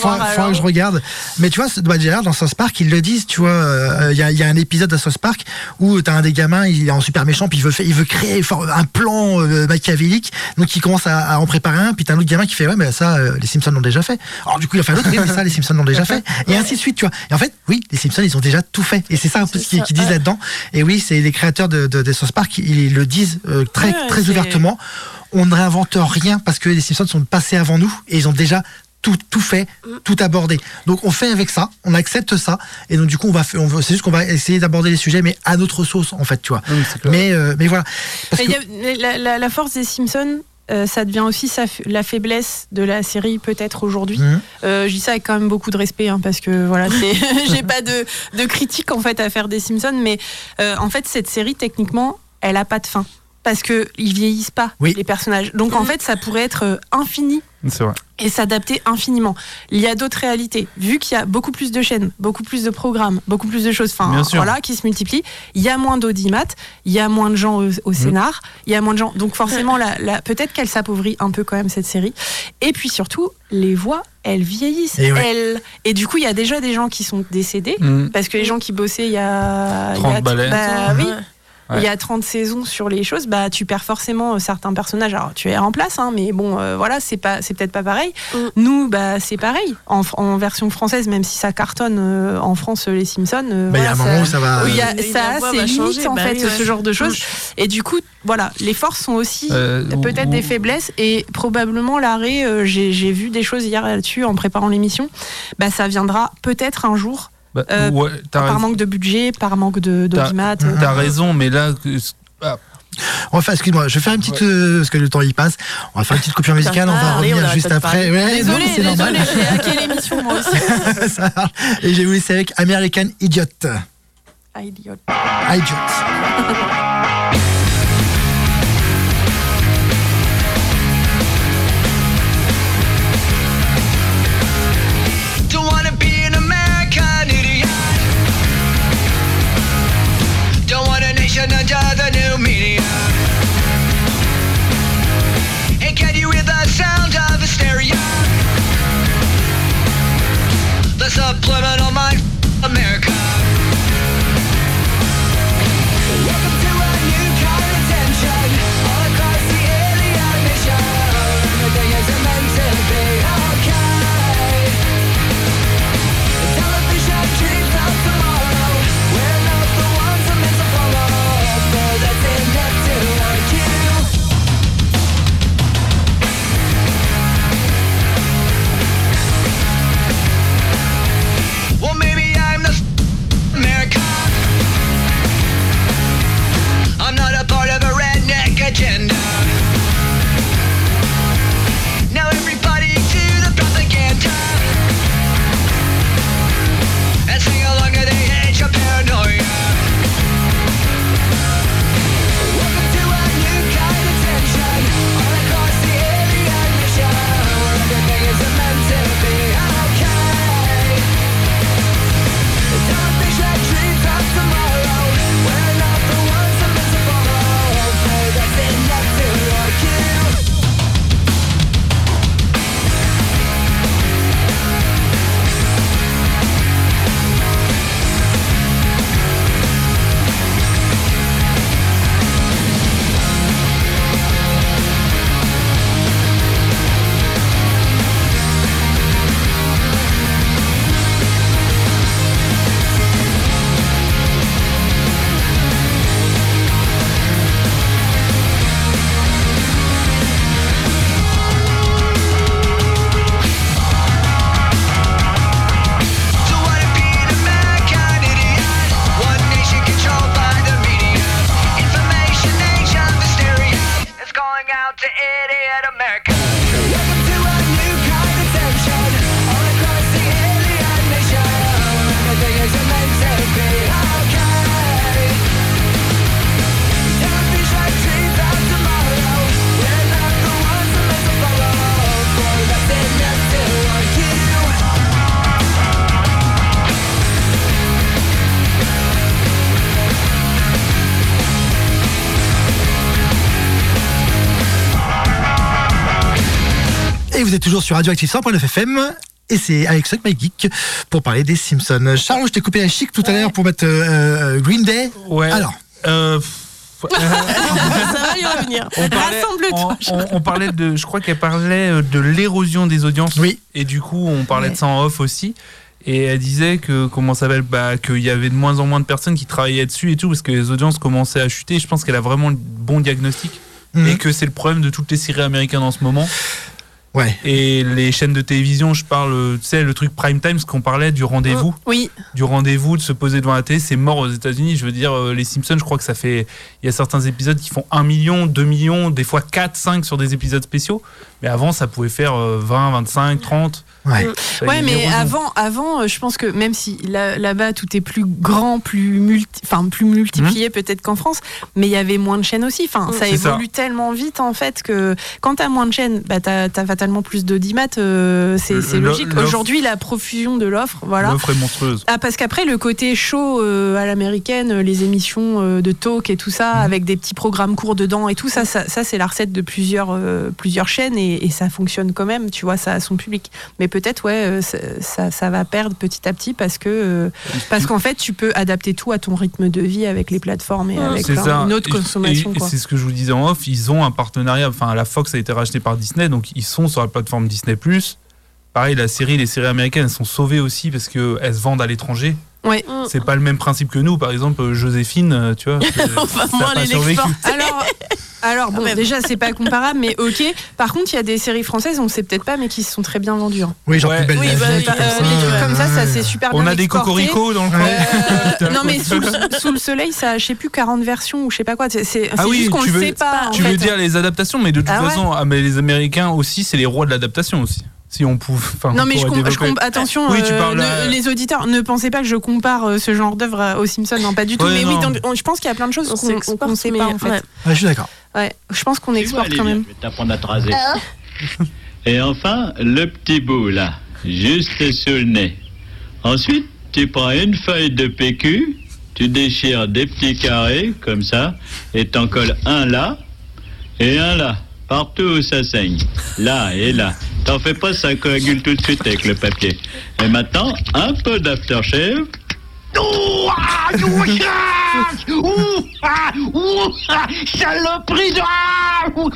Faut, que je regarde. Mais tu vois, bah, déjà, dans South Park, ils le disent, tu vois, euh, il y, a, il y a un épisode de South Park où t'as un des gamins, il est en super méchant, puis il veut, faire, il veut créer un plan euh, machiavélique, donc il commence à, à en préparer un, puis t'as un autre gamin qui fait, ouais, mais ça, euh, les Simpsons l'ont déjà fait. Alors du coup, il a fait l'autre, oui, mais ça, les Simpsons l'ont déjà fait. Et ainsi de suite, tu vois. Et en fait, oui, les Simpsons, ils ont déjà tout fait. Et c'est ça un peu ce qu'ils disent là-dedans. Et oui, c'est les créateurs de, de, de South Park, ils le disent euh, très, Ouais, très ouvertement. On ne réinvente rien parce que les Simpsons sont passés avant nous et ils ont déjà tout, tout fait, tout abordé. Donc on fait avec ça, on accepte ça, et donc du coup on va, on va c'est juste qu'on va essayer d'aborder les sujets, mais à notre sauce en fait, tu vois. Non, mais euh, mais voilà. Parce Mais que- il y a- mais la, la- la force des Simpsons, euh, ça devient aussi sa la faiblesse de la série peut-être aujourd'hui. Mhm. Euh, je dis ça avec quand même beaucoup de respect hein, parce que voilà, c'est- j'ai pas de, de critique en fait à faire des Simpsons, mais euh, en fait cette série techniquement, elle a pas de fin parce que ils vieillissent pas Oui. les personnages. Donc en fait, ça pourrait être euh, infini C'est vrai. et s'adapter infiniment. Il y a d'autres réalités. Vu qu'il y a beaucoup plus de chaînes, beaucoup plus de programmes, beaucoup plus de choses, enfin voilà, qui se multiplient, il y a moins d'audimat, il y a moins de gens au, au scénar, il y a moins de gens. Donc forcément, la, la- peut-être qu'elle s'appauvrit un peu quand même cette série. Et puis surtout, les voix, elles vieillissent. Et ouais. elles... et du coup, il y a déjà des gens qui sont décédés. Mm. Parce que les gens qui bossaient il y a. il y 30 a- bah oui. Ouais. Il y a 30 saisons sur les choses, bah tu perds forcément euh, certains personnages. Alors tu es en place, hein, mais bon, euh, voilà, c'est pas, c'est peut-être pas pareil. Mm. Nous, bah c'est pareil. En, version française, même si ça cartonne euh, en France, euh, les Simpsons. euh, bah, il y a un moment où ça va. oui, il y a- Euh, ça va limites changer, en bah fait, oui, ouais. ce genre de choses. Et du coup, voilà, les forces sont aussi Euh, peut-être ou- des faiblesses et probablement l'arrêt. euh, j'ai, j'ai vu des choses hier là-dessus en préparant l'émission. Bah ça viendra peut-être un jour bah, euh, ouais, par raison. manque de budget, par manque T'as- d'audimat. T'as raison, mais là, ah, On va faire, excuse-moi, je vais faire une petite, euh, parce que le temps il passe. On va faire une petite coupure musicale, on va revenir juste après. Ouais, Désolée, c'est normal. j'ai hacké l'émission moi aussi. Ça marche. Et je vais vous laisser avec American Idiot. Idiot. Idiot. put it on my going out to idiot America. Et vous êtes toujours sur Radioactive 100.9 FM. Et c'est avec Suck My Geek pour parler des Simpsons. Charles, je t'ai coupé la chic tout à l'heure pour mettre euh, euh, Green Day. Ouais. Alors, Euh, Ça va y revenir. on parlait, Rassemble-toi. on, on- on parlait de, je crois qu'elle parlait euh, de l'érosion des audiences. Oui. Et du coup, on parlait Ouais. de ça en off aussi. Et elle disait que comment ça s'appelle, bah, qu'il y avait de moins en moins de personnes qui travaillaient dessus et tout parce que les audiences commençaient à chuter. Je pense qu'elle a vraiment le bon diagnostic Mhm. et que c'est le problème de toutes les séries américaines en ce moment. Ouais. Et les chaînes de télévision, je parle, tu sais, le truc prime time, ce qu'on parlait du rendez-vous, Oui, du rendez-vous, de se poser devant la télé, c'est mort aux États-Unis. Je veux dire, euh, les Simpsons, je crois que ça fait. Il y a certains épisodes qui font 1 million, 2 millions, des fois 4, 5 sur des épisodes spéciaux. Mais avant, ça pouvait faire euh, 20, 25, 30. Ouais. A ouais, mais avant, avant, euh, je pense que même si là- là-bas tout est plus grand, plus multi, enfin plus multiplié peut-être qu'en France, mais il y avait moins de chaînes aussi. Enfin, ça C'est ça. évolue tellement vite en fait que quand t'as moins de chaînes, bah t'as as fatalement plus d'audimat. euh, c'est logique. Aujourd'hui, la profusion de l'offre, voilà. L'offre est monstrueuse. Ah, parce qu'après, le côté show euh, à l'américaine, euh, les émissions euh, de talk et tout ça, Mhm. avec des petits programmes courts dedans et tout, ça, ça, ça, c'est la recette de plusieurs, euh, plusieurs chaînes et, et ça fonctionne quand même, tu vois, ça a son public. Mais peut-être, ouais, euh, ça, ça, ça va perdre petit à petit parce que euh, parce qu'en fait, tu peux adapter tout à ton rythme de vie avec les plateformes et avec ça. une autre consommation. C'est ce que je vous disais en off. Ils ont un partenariat. Enfin, la Fox a été rachetée par Disney, donc ils sont sur la plateforme Disney+. Pareil, la série, les séries américaines, elles sont sauvées aussi parce qu'elles se vendent à l'étranger. Ouais. C'est pas le même principe que nous. Par exemple, euh, Joséphine, euh, tu vois. On va ça a pas les survécu. Alors, alors bon, même. déjà, c'est pas comparable, mais ok. Par contre, il y a des séries françaises, on sait peut-être pas, mais qui se sont très bien vendues. hein. Oui, genre Ouais. plus belle Oui, bah, vie, Euh, euh, comme des ça. trucs comme ça, ça c'est super bien On a des cocoricots dans le coin. Euh, non mais sous, le- sous le soleil, ça a je sais plus 40 versions ou je sais pas quoi. C'est c'est Ah oui, juste qu'on tu le veux- sait pas. en Tu fait. veux dire les adaptations, mais de toute Ah ouais. façon, ah, mais les Américains aussi, c'est les rois de l'adaptation aussi. Si on pouvait. enfin, Non on mais je, attention, Oui, tu euh, parles ne- les auditeurs, ne pensez pas que je compare euh, ce genre d'œuvre aux Simpsons, non pas du tout. Ouais, mais oui, non. donc, on- je pense qu'il y a plein de choses On qu'on sait mais, pas en fait. ouais. Ouais, je suis d'accord. Ouais, je pense qu'on exporte quand même. Je vais t'apprendre à te raser. Et enfin, le petit bout là, juste sous le nez. Ensuite, tu prends une feuille de PQ, tu déchires des petits carrés comme ça, et t'en colles un là et un là, partout où ça saigne. Là et là. T'en fais pas, ça coagule tout de suite avec le papier. Et maintenant, un peu d'aftershave. Ouh, ah, ouh, ah, ouh, ah, ouh, saloperie de... ouh.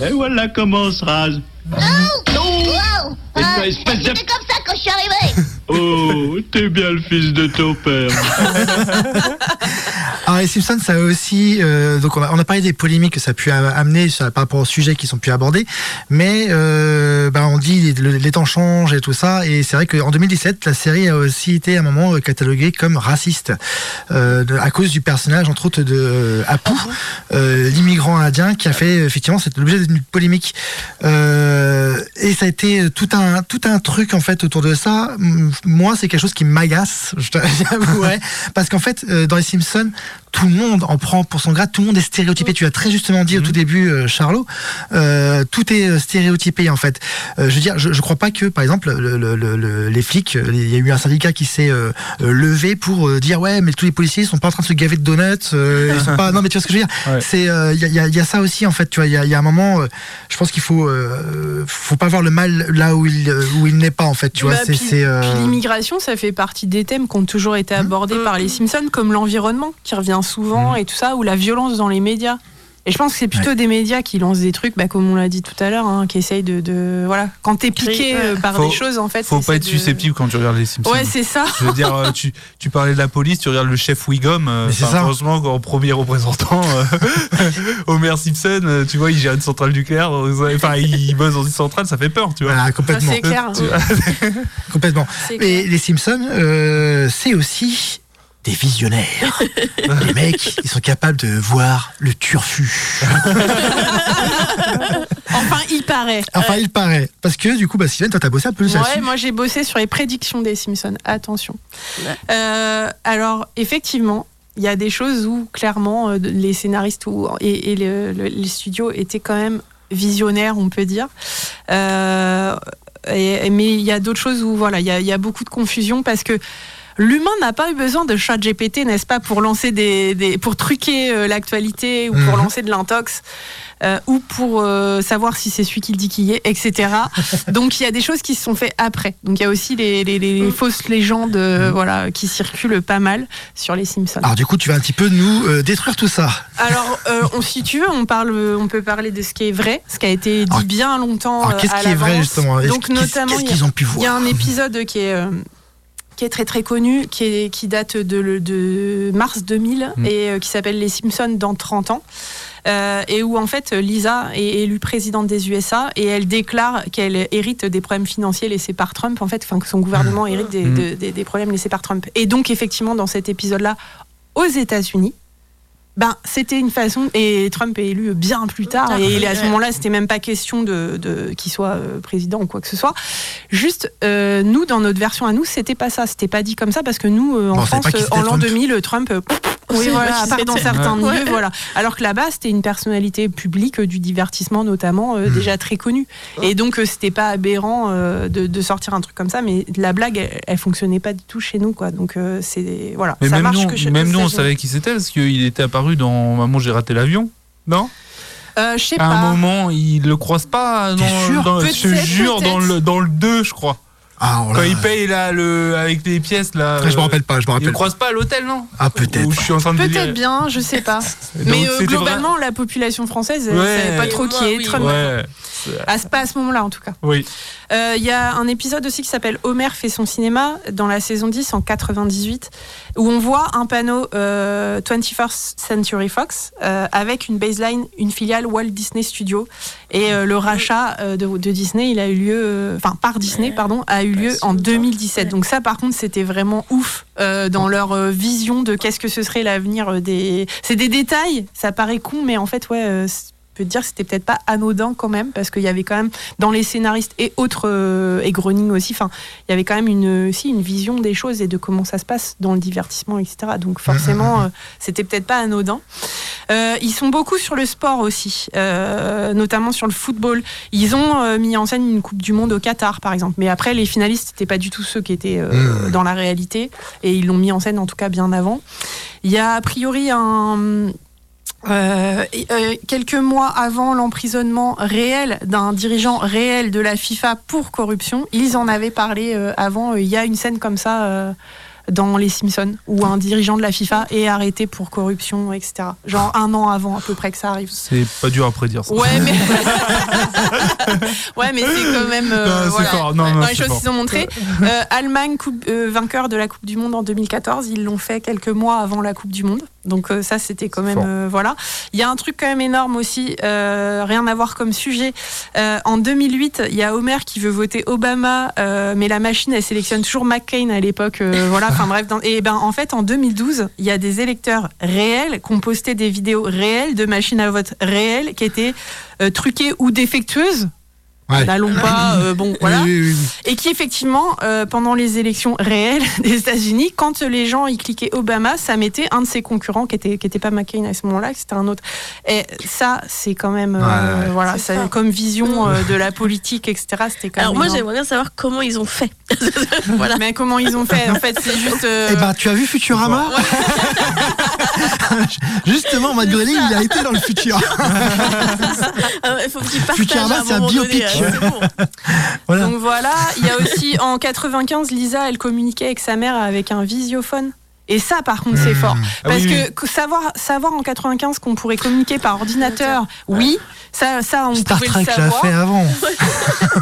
Et voilà comment on se rase. Wow espèce de- C'était comme ça quand je suis arrivé. Oh, t'es bien le fils de ton père. Alors les Simpsons, ça a aussi, euh, donc on a, on a parlé des polémiques que ça a pu amener sur- par rapport aux sujets qui sont pu abordés, mais euh, ben, on dit les, les temps changent et tout ça, et c'est vrai qu'en 2017, la série a aussi été à un moment euh, cataloguée comme raciste euh, de- à cause du personnage entre autres de euh, Apu, euh, l'immigrant indien qui a fait effectivement c'est l'objet d'une polémique, Euh, et ça a été tout un tout un truc en fait autour de ça. Moi, c'est quelque chose qui m'agace, je t'avouerai, parce qu'en fait, euh, dans les Simpsons, tout le monde en prend pour son grade, tout le monde est stéréotypé. Tu as très justement dit au tout début, euh, Charlot, euh, tout est euh, stéréotypé en fait. Euh, je veux dire, je, je crois pas que, par exemple, le- le- le- le- les flics, euh, il y a eu un syndicat qui s'est euh, euh, levé pour euh, dire ouais, mais tous les policiers sont pas en train de se gaver de donuts, euh, ils sont pas. Non, mais tu vois ce que je veux dire? Ouais. C'est, euh, il y, a- y y ça aussi en fait. Tu vois, il y a, il y a un moment, euh, je pense qu'il faut, euh, faut pas voir le mal là où il, où il n'est pas en fait. Tu vois, Bah, c'est, puis- c'est, euh, puis l'immigration, ça fait partie des thèmes qui ont toujours été abordés par les Simpsons, comme l'environnement, qui revient souvent, et tout ça, ou la violence dans les médias. Et je pense que c'est plutôt des médias qui lancent des trucs, bah, comme on l'a dit tout à l'heure, hein, qui essayent de, de- Voilà. Quand t'es piqué euh, par Faut- des choses, en fait. Faut pas être de- susceptible quand tu regardes les Simpsons. Ouais, c'est ça. Je veux dire, euh, tu, tu parlais de la police, tu regardes le chef Wiggum. euh, Mais c'est enfin, ça. Franchement, en premier représentant, euh, Homer Simpson, tu vois, il gère une centrale nucléaire. Enfin, il bosse dans une centrale, ça fait peur, tu vois. voilà, Ça, complètement, c'est clair. complètement. C'est Mais les Simpsons, euh, c'est aussi des visionnaires. les mecs, ils sont capables de voir le turfu. paraît. Enfin, il paraît. Parce que du coup, bah, Sylvain, toi, t'as bossé un peu Ouais, moi j'ai bossé sur les prédictions des Simpsons. Attention. Euh, alors, effectivement, il y a des choses où clairement euh, les scénaristes ou, et, et le- le- les studios étaient quand même visionnaires, on peut dire. Euh, et- mais il y a d'autres choses où voilà, il y il y a beaucoup de confusion parce que. L'humain n'a pas eu besoin de chat GPT, n'est-ce pas, pour lancer des, des- pour truquer euh, l'actualité ou pour Mhm. lancer de l'intox euh, ou pour euh, savoir si c'est celui qui dit qui est, etc. Donc il y a des choses qui se sont faites après. Donc il y a aussi les, les- les fausses légendes, euh, voilà, qui circulent pas mal sur les Simpsons. Alors du coup, tu vas un petit peu nous détruire tout ça. Alors, on, si tu veux, on, parle, on peut parler de ce qui est vrai, ce qui a été dit Alors, bien longtemps. Qu'est-ce qui est vrai justement? Donc, notamment, Qu'est-ce il y a- qu'ils ont pu Il y a voir un épisode qui est, qui est très très connu, qui, est, qui date de, le- de mars 2000 Mm. et euh, qui s'appelle Les Simpsons dans 30 ans. Euh, et où en fait Lisa est élue présidente des USA et elle déclare qu'elle hérite des problèmes financiers laissés par Trump en fait, enfin que son gouvernement hérite des, Mm. de- des- des problèmes laissés par Trump. Et donc effectivement dans cet épisode-là, aux États-Unis, ben, c'était une façon, et Trump est élu bien plus tard, Tard, et il est à ce ouais. moment-là, c'était même pas question de, de qu'il soit euh, président ou quoi que ce soit. Juste, euh, nous, dans notre version à nous, c'était pas ça, c'était pas dit comme ça, parce que nous, euh, en Bon, France, euh, en l'an Trump. 2000, Trump, euh, oui, voilà, pas qui à part dans certains Ouais. milieux, voilà. Alors que là-bas, c'était une personnalité publique euh, du divertissement, notamment, euh, Hmm. déjà très connue. Et donc, euh, c'était pas aberrant euh, de, de sortir un truc comme ça, mais la blague, elle, elle fonctionnait pas du tout chez nous, quoi. Donc, euh, c'est, voilà. Mais ça même marche nous, que même nous, on savait qui c'était parce qu'il était apparu dans Maman, j'ai raté l'avion. Non? Euh, je sais À pas. un moment, il le croise pas. Dans- sûr dans- Je jure, dans le, dans le 2, je crois. Ah, oh Quand il paye là, le, avec les pièces, là. Ah, je me euh, rappelle pas, je me rappelle. pas. croise pas à l'hôtel, non Ah peut-être. Ou je suis en train de. Peut-être bien, je sais pas. Donc, Mais euh, globalement, la population française, elle Ouais. savait pas trop qui est oui. Trump. Ouais. À, ce- pas à ce moment-là, en tout cas. Oui. Euh, Il y a un épisode aussi qui s'appelle Homer fait son cinéma dans la saison 10 en 98, où on voit un panneau euh, 21st Century Fox euh, avec une baseline, une filiale Walt Disney Studio. Et euh, le rachat euh, de, de Disney, il a eu lieu, euh, enfin par Disney, pardon, a eu lieu en 2017. Donc ça, par contre, c'était vraiment ouf euh, dans leur euh, vision de qu'est-ce que ce serait l'avenir euh, des. C'est des détails, ça paraît con, mais en fait, ouais. Peux te dire que c'était peut-être pas anodin quand même parce qu'il y avait quand même dans les scénaristes et autres euh, et Groening aussi enfin il y avait quand même une si une vision des choses et de comment ça se passe dans le divertissement etc donc forcément euh, c'était peut-être pas anodin. Euh, ils sont beaucoup sur le sport aussi euh, notamment sur le football. Ils ont mis en scène une coupe du monde au Qatar par exemple. Mais après les finalistes n'étaient pas du tout ceux qui étaient Mhm. dans la réalité. Et ils l'ont mis en scène en tout cas bien avant. Il y a a priori un euh, euh, quelques mois avant l'emprisonnement réel d'un dirigeant réel de la FIFA pour corruption, ils en avaient parlé euh, avant. Euh, Il y a une scène comme ça euh, dans Les Simpsons où un dirigeant de la FIFA est arrêté pour corruption, etc. Genre un an avant à peu près que ça arrive. C'est pas dur à prédire ça. Ouais, mais ouais, mais c'est quand même euh, Non, c'est voilà. fort. Non, non, dans les choses qu'ils ont montrées. Euh, Allemagne, coupe- euh, vainqueur de la Coupe du Monde en 2014, ils l'ont fait quelques mois avant la Coupe du Monde. Donc euh, ça, c'était quand même euh, voilà. Il y a un truc quand même énorme aussi, euh, rien à voir comme sujet. Euh, en 2008, il y a Homer qui veut voter Obama, euh, mais la machine elle sélectionne toujours McCain à l'époque. euh, voilà, enfin bref. dans- et ben en fait, en 2012, il y a des électeurs réels qui ont posté des vidéos réelles de machines à vote réelles qui étaient euh, truquées ou défectueuses. Ouais. N'allons pas, euh, bon, voilà. Oui, oui, oui. Et qui effectivement, euh, pendant les élections réelles des États-Unis, quand les gens y cliquaient Obama, ça mettait un de ses concurrents qui était qui était pas McCain à ce moment-là, c'était un autre. Et ça, c'est quand même, euh, Ouais, ouais. voilà, C'est ça, comme vision euh, de la politique, etc. C'était quand Alors même. moi énorme. j'aimerais bien savoir comment ils ont fait. voilà. Mais comment ils ont fait? En fait, c'est juste. euh, Eh ben, tu as vu Futurama? Justement, Matt Groening, il a été dans le futur. Faut qu'il Futurama, c'est un biopic. Voilà. Donc voilà, il y a aussi en 95, Lisa, elle communiquait avec sa mère avec un visiophone. Et ça, par contre, c'est Mmh. fort. Ah Parce oui, que savoir, savoir en 95 qu'on pourrait communiquer par ordinateur, oui, ça, ça on Star pouvait Trek le l'a savoir. fait avant.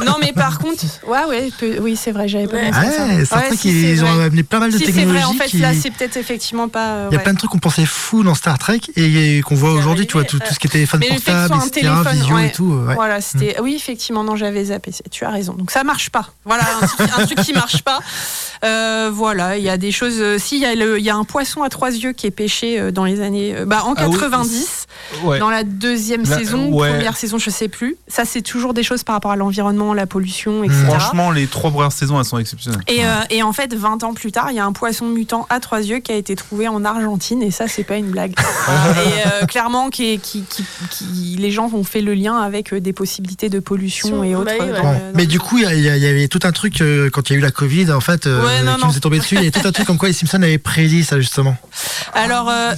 Non, mais par contre, ouais, ouais, peu- oui, c'est vrai, j'avais pas Ouais. pensé à ça. Ouais, Star Ouais, Trek, si, c'est ils ont amené pas mal de Si c'est technologies. vrai, en fait, qui- là, c'est peut-être effectivement pas. euh, Il y a plein de trucs qu'on pensait fous dans Star Trek et qu'on voit C'est aujourd'hui, tu vois, tout, arrivé, tout ce qui est téléphone Mais portable, etc., téléphone, visio ouais. et tout. ouais. Voilà, c'était. Oui, effectivement, non, j'avais zappé. c'est- Tu as raison. Donc ça marche pas. Voilà, un truc, un truc qui marche pas. Euh, voilà, il y a des choses. euh, Si, il y a le, il y a un poisson à trois yeux qui est pêché euh, dans les années, euh, bah, en Ah oui, 90, Ouais. dans la deuxième La- saison, ouais. première saison, je sais plus. Ça, c'est toujours des choses par rapport à l'environnement, la pollution, etc. Franchement, les trois premières saisons, elles sont exceptionnelles. Et, euh, et en fait, 20 ans plus tard, il y a un poisson mutant à trois yeux qui a été trouvé en Argentine, et ça, c'est pas une blague. et euh, clairement, qui, qui, qui, qui- les gens ont fait le lien avec des possibilités de pollution et autres. Bah Mais du coup, il y, avait tout un truc euh, quand il y a eu la Covid, en fait, euh, Ouais, non, qui non. nous est tombé dessus. Il y avait tout un truc comme quoi les Simpsons avaient prédit ça justement. Alors, euh,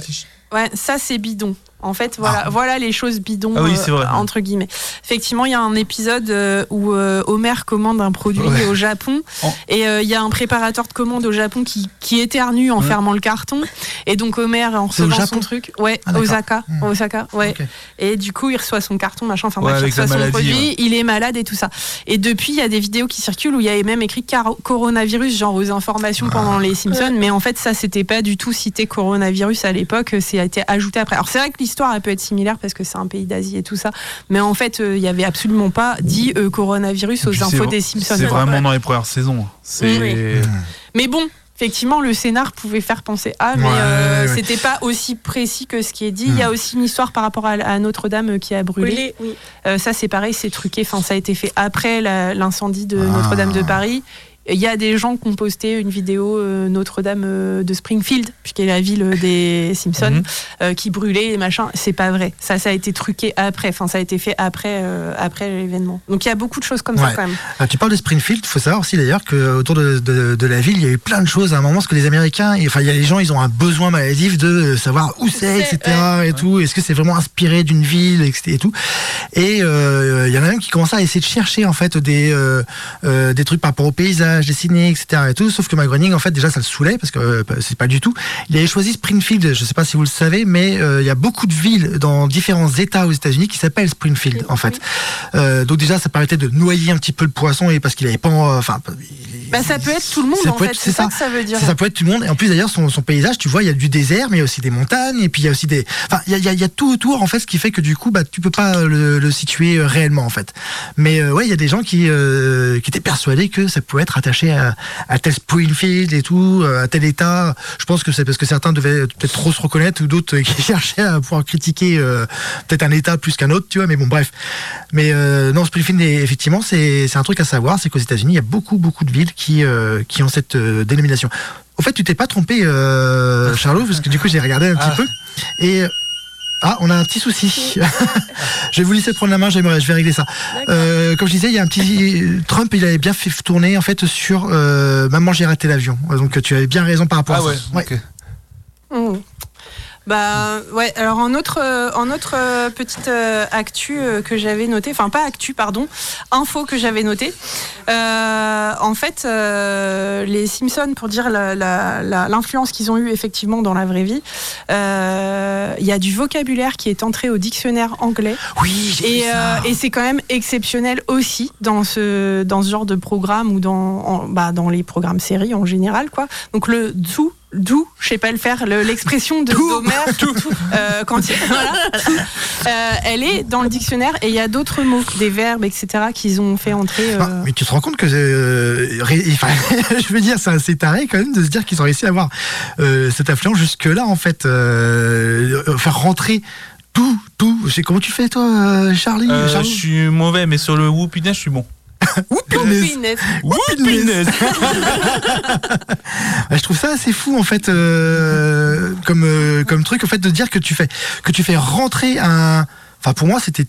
ouais, ça, c'est bidon. En fait, voilà, voilà les choses bidons, Ah oui, euh, c'est vrai. entre guillemets. Effectivement, il y a un épisode euh, où euh, Homer commande un produit Ouais. au Japon Oh. et euh, il y a un préparateur de commande au Japon qui, qui éternue en Ouais. fermant le carton. Et donc Homer, en recevant Japon son truc, ouais, Ah, d'accord. Osaka, Hmm. Osaka, ouais. Et du coup, il reçoit son carton, machin, enfin Ouais, bref, il reçoit son maladie, produit, ouais. il est malade et tout ça. Et depuis, il y a des vidéos qui circulent où il y avait même écrit car- coronavirus, genre aux informations pendant les Simpsons, mais en fait, ça, c'était pas du tout cité coronavirus à l'époque, c'est a été ajouté après. Alors, c'est vrai que l'histoire, elle peut être similaire parce que c'est un pays d'Asie et tout ça, mais en fait, euh, il y avait absolument pas dit euh, coronavirus aux infos c'est- des Simpsons. C'est vraiment dans les premières saisons. C'est. Oui. Mais bon. Effectivement, le scénar pouvait faire penser à, mais Ouais, euh, ouais. c'était pas aussi précis que ce qui est dit. Il y a aussi une histoire par rapport à, à Notre-Dame euh, qui a brûlé. Brûlé, oui. Euh, ça, c'est pareil, c'est truqué. Enfin, ça a été fait après l'incendie de Ah. Notre-Dame de Paris. Il y a des gens qui ont posté une vidéo euh, Notre-Dame euh, de Springfield, puisqu'elle est la ville des Simpsons, Mhm. euh, qui brûlait et machin. C'est pas vrai. Ça, ça a été truqué après. Enfin, ça a été fait après, euh, après l'événement. Donc il y a beaucoup de choses comme ça quand même. Tu parles de Springfield, il faut savoir aussi d'ailleurs que autour de, de- de la ville, il y a eu plein de choses à un moment, parce que les Américains, enfin, il y a les gens, ils ont un besoin maladif de savoir où c'est, etc. et tout. Est-ce que c'est vraiment inspiré d'une ville, etc. et tout. Et euh, il y en a même qui commençaient à essayer de chercher en fait des euh, euh, des trucs par rapport au paysage dessinés, etc. et tout. Sauf que McGroening, en fait, déjà, ça le saoulait parce que euh, c'est pas du tout. Il avait choisi Springfield. Je sais pas si vous le savez, mais euh, il y a beaucoup de villes dans différents États aux États-Unis qui s'appellent Springfield, en fait. Euh, donc déjà, ça permettait de noyer un petit peu le poisson et parce qu'il avait pas, euh, enfin, Bah, ça peut être tout le monde Ça en peut fait. C'est ça, que ça veut dire. ça, ça peut être tout le monde. Et en plus, d'ailleurs, son, son paysage, tu vois, il y a du désert, mais il y a aussi des montagnes, et puis il y a aussi des. Enfin, il y a, il y a- il y a tout autour, en fait, ce qui fait que du coup, bah, tu peux pas le, le situer réellement, en fait. Mais euh, ouais, il y a des gens qui, euh, qui étaient persuadés que ça pouvait être attaché à, à tel Springfield et tout, euh, à tel état. Je pense que c'est parce que certains devaient peut-être trop se reconnaître ou d'autres qui cherchaient à pouvoir critiquer euh, peut-être un état plus qu'un autre, tu vois. Mais bon, bref. Mais euh, non, Springfield, est- effectivement, c'est un truc à savoir, c'est qu'aux États-Unis, il y a beaucoup, beaucoup de villes qui, euh, qui ont cette dénomination. Au fait, tu t'es pas trompé, Charlot, parce que du coup, j'ai regardé un petit Ah. peu. Et. Euh, Ah, on a un petit souci. je vais vous laisser prendre la main, j'aimerais, je vais régler ça. Euh, comme je disais, il y a un petit. Trump, il avait bien fait tourner, en fait, sur euh, Maman, j'ai raté l'avion. Donc, tu avais bien raison par rapport Ah à ouais, ça. ok. Mmh. Bah ouais, alors en autre, euh, en autre euh, petite euh, actu euh, que j'avais noté, enfin pas actu, pardon, info que j'avais noté. Euh, en fait, euh, les Simpsons, pour dire la- la- la- l'influence qu'ils ont eue effectivement dans la vraie vie, euh, il y a du vocabulaire qui est entré au dictionnaire anglais. Oui, j'ai Et, ça. euh, et c'est quand même exceptionnel aussi dans ce, dans ce genre de programme ou dans, en- bah, dans les programmes séries en général. Quoi. Donc le dou, dou, je sais pas le faire, le- l'expression de d'Homer, euh, quand il- voilà, dou, euh, elle est dans le dictionnaire et il y a d'autres mots, des verbes, etc., qu'ils ont fait entrer. euh, Bah, mais tu te rends compte que, euh, je veux dire, c'est assez taré quand même de se dire qu'ils ont réussi à avoir euh, cette influence jusque-là, en fait, euh, euh, faire rentrer tout, tout. Je sais comment tu fais, toi, euh, Charlie Euh, Charlie je suis mauvais, mais sur le whoopiness, je suis bon. Whoopiness. Ouais, je trouve ça assez fou en fait euh, comme euh, comme truc en fait de dire que tu fais que tu fais rentrer un enfin pour moi c'était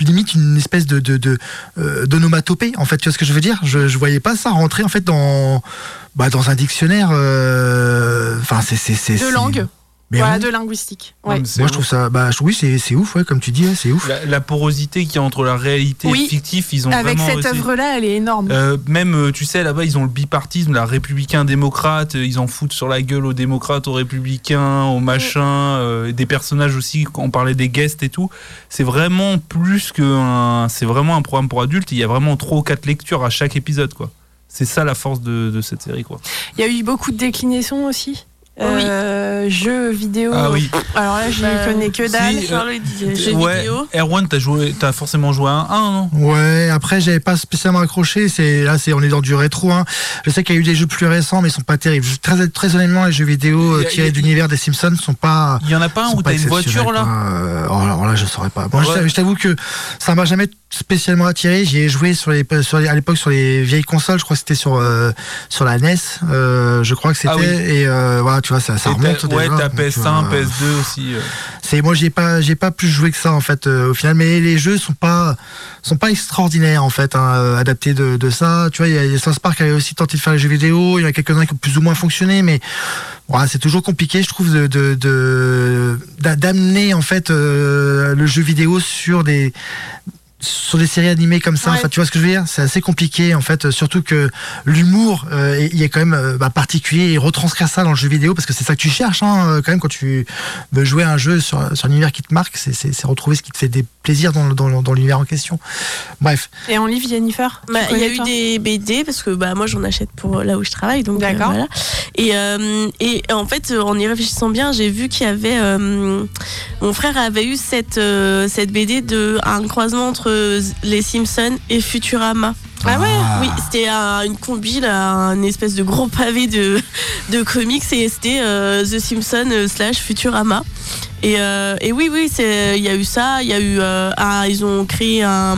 limite une espèce de de de euh, d'onomatopée en fait tu vois ce que je veux dire? Je je voyais pas ça rentrer en fait dans bah dans un dictionnaire enfin c'est c'est c'est De langue. Mais Voilà, oui. de linguistique. Ouais. moi je trouve ça bah oui c'est c'est ouf ouais comme tu dis ouais, c'est ouf La, la porosité qu'il y a entre la réalité Oui. et le fictif, ils ont Avec vraiment cette œuvre-là, elle est énorme. Euh, même, euh, tu sais, là-bas, ils ont le bipartisme, la républicain-démocrate, euh, ils en foutent sur la gueule aux démocrates, aux républicains, aux machins, euh, des personnages aussi, quand on parlait des guests et tout. C'est vraiment plus qu'un. C'est vraiment un programme pour adultes, il y a vraiment trois ou quatre lectures à chaque épisode, quoi. C'est ça la force de, de cette série, quoi. Il y a eu beaucoup de déclinaisons aussi. Euh, Jeux vidéo. Ah oui. Alors là, je Bah, connais que dalle. si, euh, jeux ouais, vidéo. Erwan, t'as joué, t'as forcément joué à un 1, non? Ouais, après j'avais pas spécialement accroché. C'est là, c'est on est dans du rétro. Hein. Je sais qu'il y a eu des jeux plus récents, mais ils sont pas terribles. Je- Très, très honnêtement, les jeux vidéo euh, a- tirés a- de l'univers des Simpsons sont pas. Il y en a pas un où t'as une voiture là? Euh, oh, alors là, je saurais pas. Ouais. t'avoue- je t'avoue que ça m'a jamais spécialement attiré. J'y ai joué sur les, sur les- à l'époque sur les vieilles consoles. Je crois que c'était sur euh, sur la NES. Euh, je crois que c'était. Ah oui. Et euh, voilà, tu vois, ça, ça remonte. Ouais, t'as donc, PS1, euh, PS2 aussi. c'est moi j'ai pas j'ai pas plus joué que ça en fait au final mais les jeux sont pas sont pas extraordinaires en fait hein, adaptés de, de ça tu vois il y a, y a South Park qui avait aussi tenté de faire les jeux vidéo il y en a quelques uns qui ont plus ou moins fonctionné mais voilà, c'est toujours compliqué je trouve de de- de- d'a- d'amener en fait le jeu vidéo sur des sur des séries animées comme ça, Ouais. enfin, tu vois ce que je veux dire? C'est assez compliqué en fait, surtout que l'humour, euh, il est quand même euh, bah, particulier et retranscrire ça dans le jeu vidéo parce que c'est ça que tu cherches hein, euh, quand même quand tu veux jouer à un jeu sur, sur un univers qui te marque, c'est- retrouver ce qui te fait des plaisirs dans, dans, dans l'univers en question. Bref, Et en livre, Jennifer Bah, il y a eu des BD parce que bah moi j'en achète pour là où je travaille donc euh, D'accord. voilà. Et euh, et en fait euh, en y réfléchissant bien j'ai vu qu'il y avait euh, mon frère avait eu cette euh, cette BD de un croisement entre les Simpsons et Futurama. Ah ouais Oui, c'était un- une compile, un espèce de gros pavé de, de comics et c'était euh, The Simpsons euh, slash Futurama. Et, euh, et oui, oui, c'est- il y a eu ça, il y a eu. un- ils ont créé un.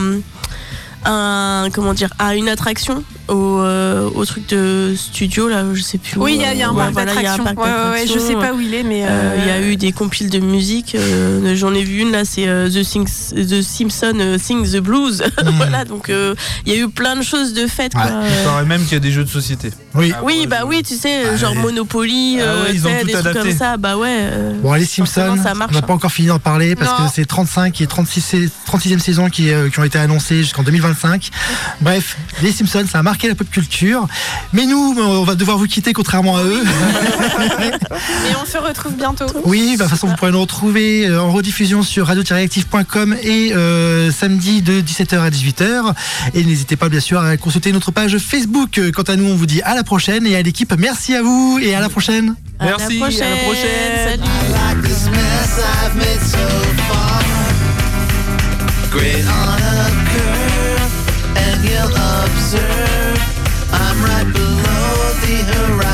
un comment dire une attraction au, euh, au truc de studio là je sais plus où, Oui, il y, a- il y a un Ouais, parc voilà, d'attractions. Ouais, ouais, je sais pas où il est, mais. Euh, Il y a euh, eu des compiles de musique. euh, J'en ai vu une là, c'est euh, The, Sings- The Simpsons euh, Sing the Blues. voilà, donc euh, il y a eu plein de choses de faites. Ouais. quoi. Il Euh, paraît même qu'il y a des jeux de société. oui. Ah, oui, bah oui, tu sais, Ah, genre. Monopoly, Ah euh, ouais, ils ont tout des trucs adapté. comme ça. Bah ouais. euh, Bon, les Simpsons, ça on marche, n'a hein. pas encore fini d'en parler parce Non. que c'est 35 et 36, 36e saison qui, euh, qui ont été annoncées jusqu'en 2025. Bref, les Simpsons, ça a marqué la pop culture. Mais nous, on va devoir vous quitter contrairement à eux. Et on se retrouve bientôt. Oui, bah, de toute façon, vous pourrez nous retrouver euh, en rediffusion sur radio-active.com et euh, samedi de 17h à 18h. Et n'hésitez pas, bien sûr, à consulter notre page Facebook. Quant à nous, on vous dit à la prochaine et à l'équipe, merci à vous et à la prochaine. à Merci, à la prochaine. Salut. like this mess I've made so far. Great on a below the horizon.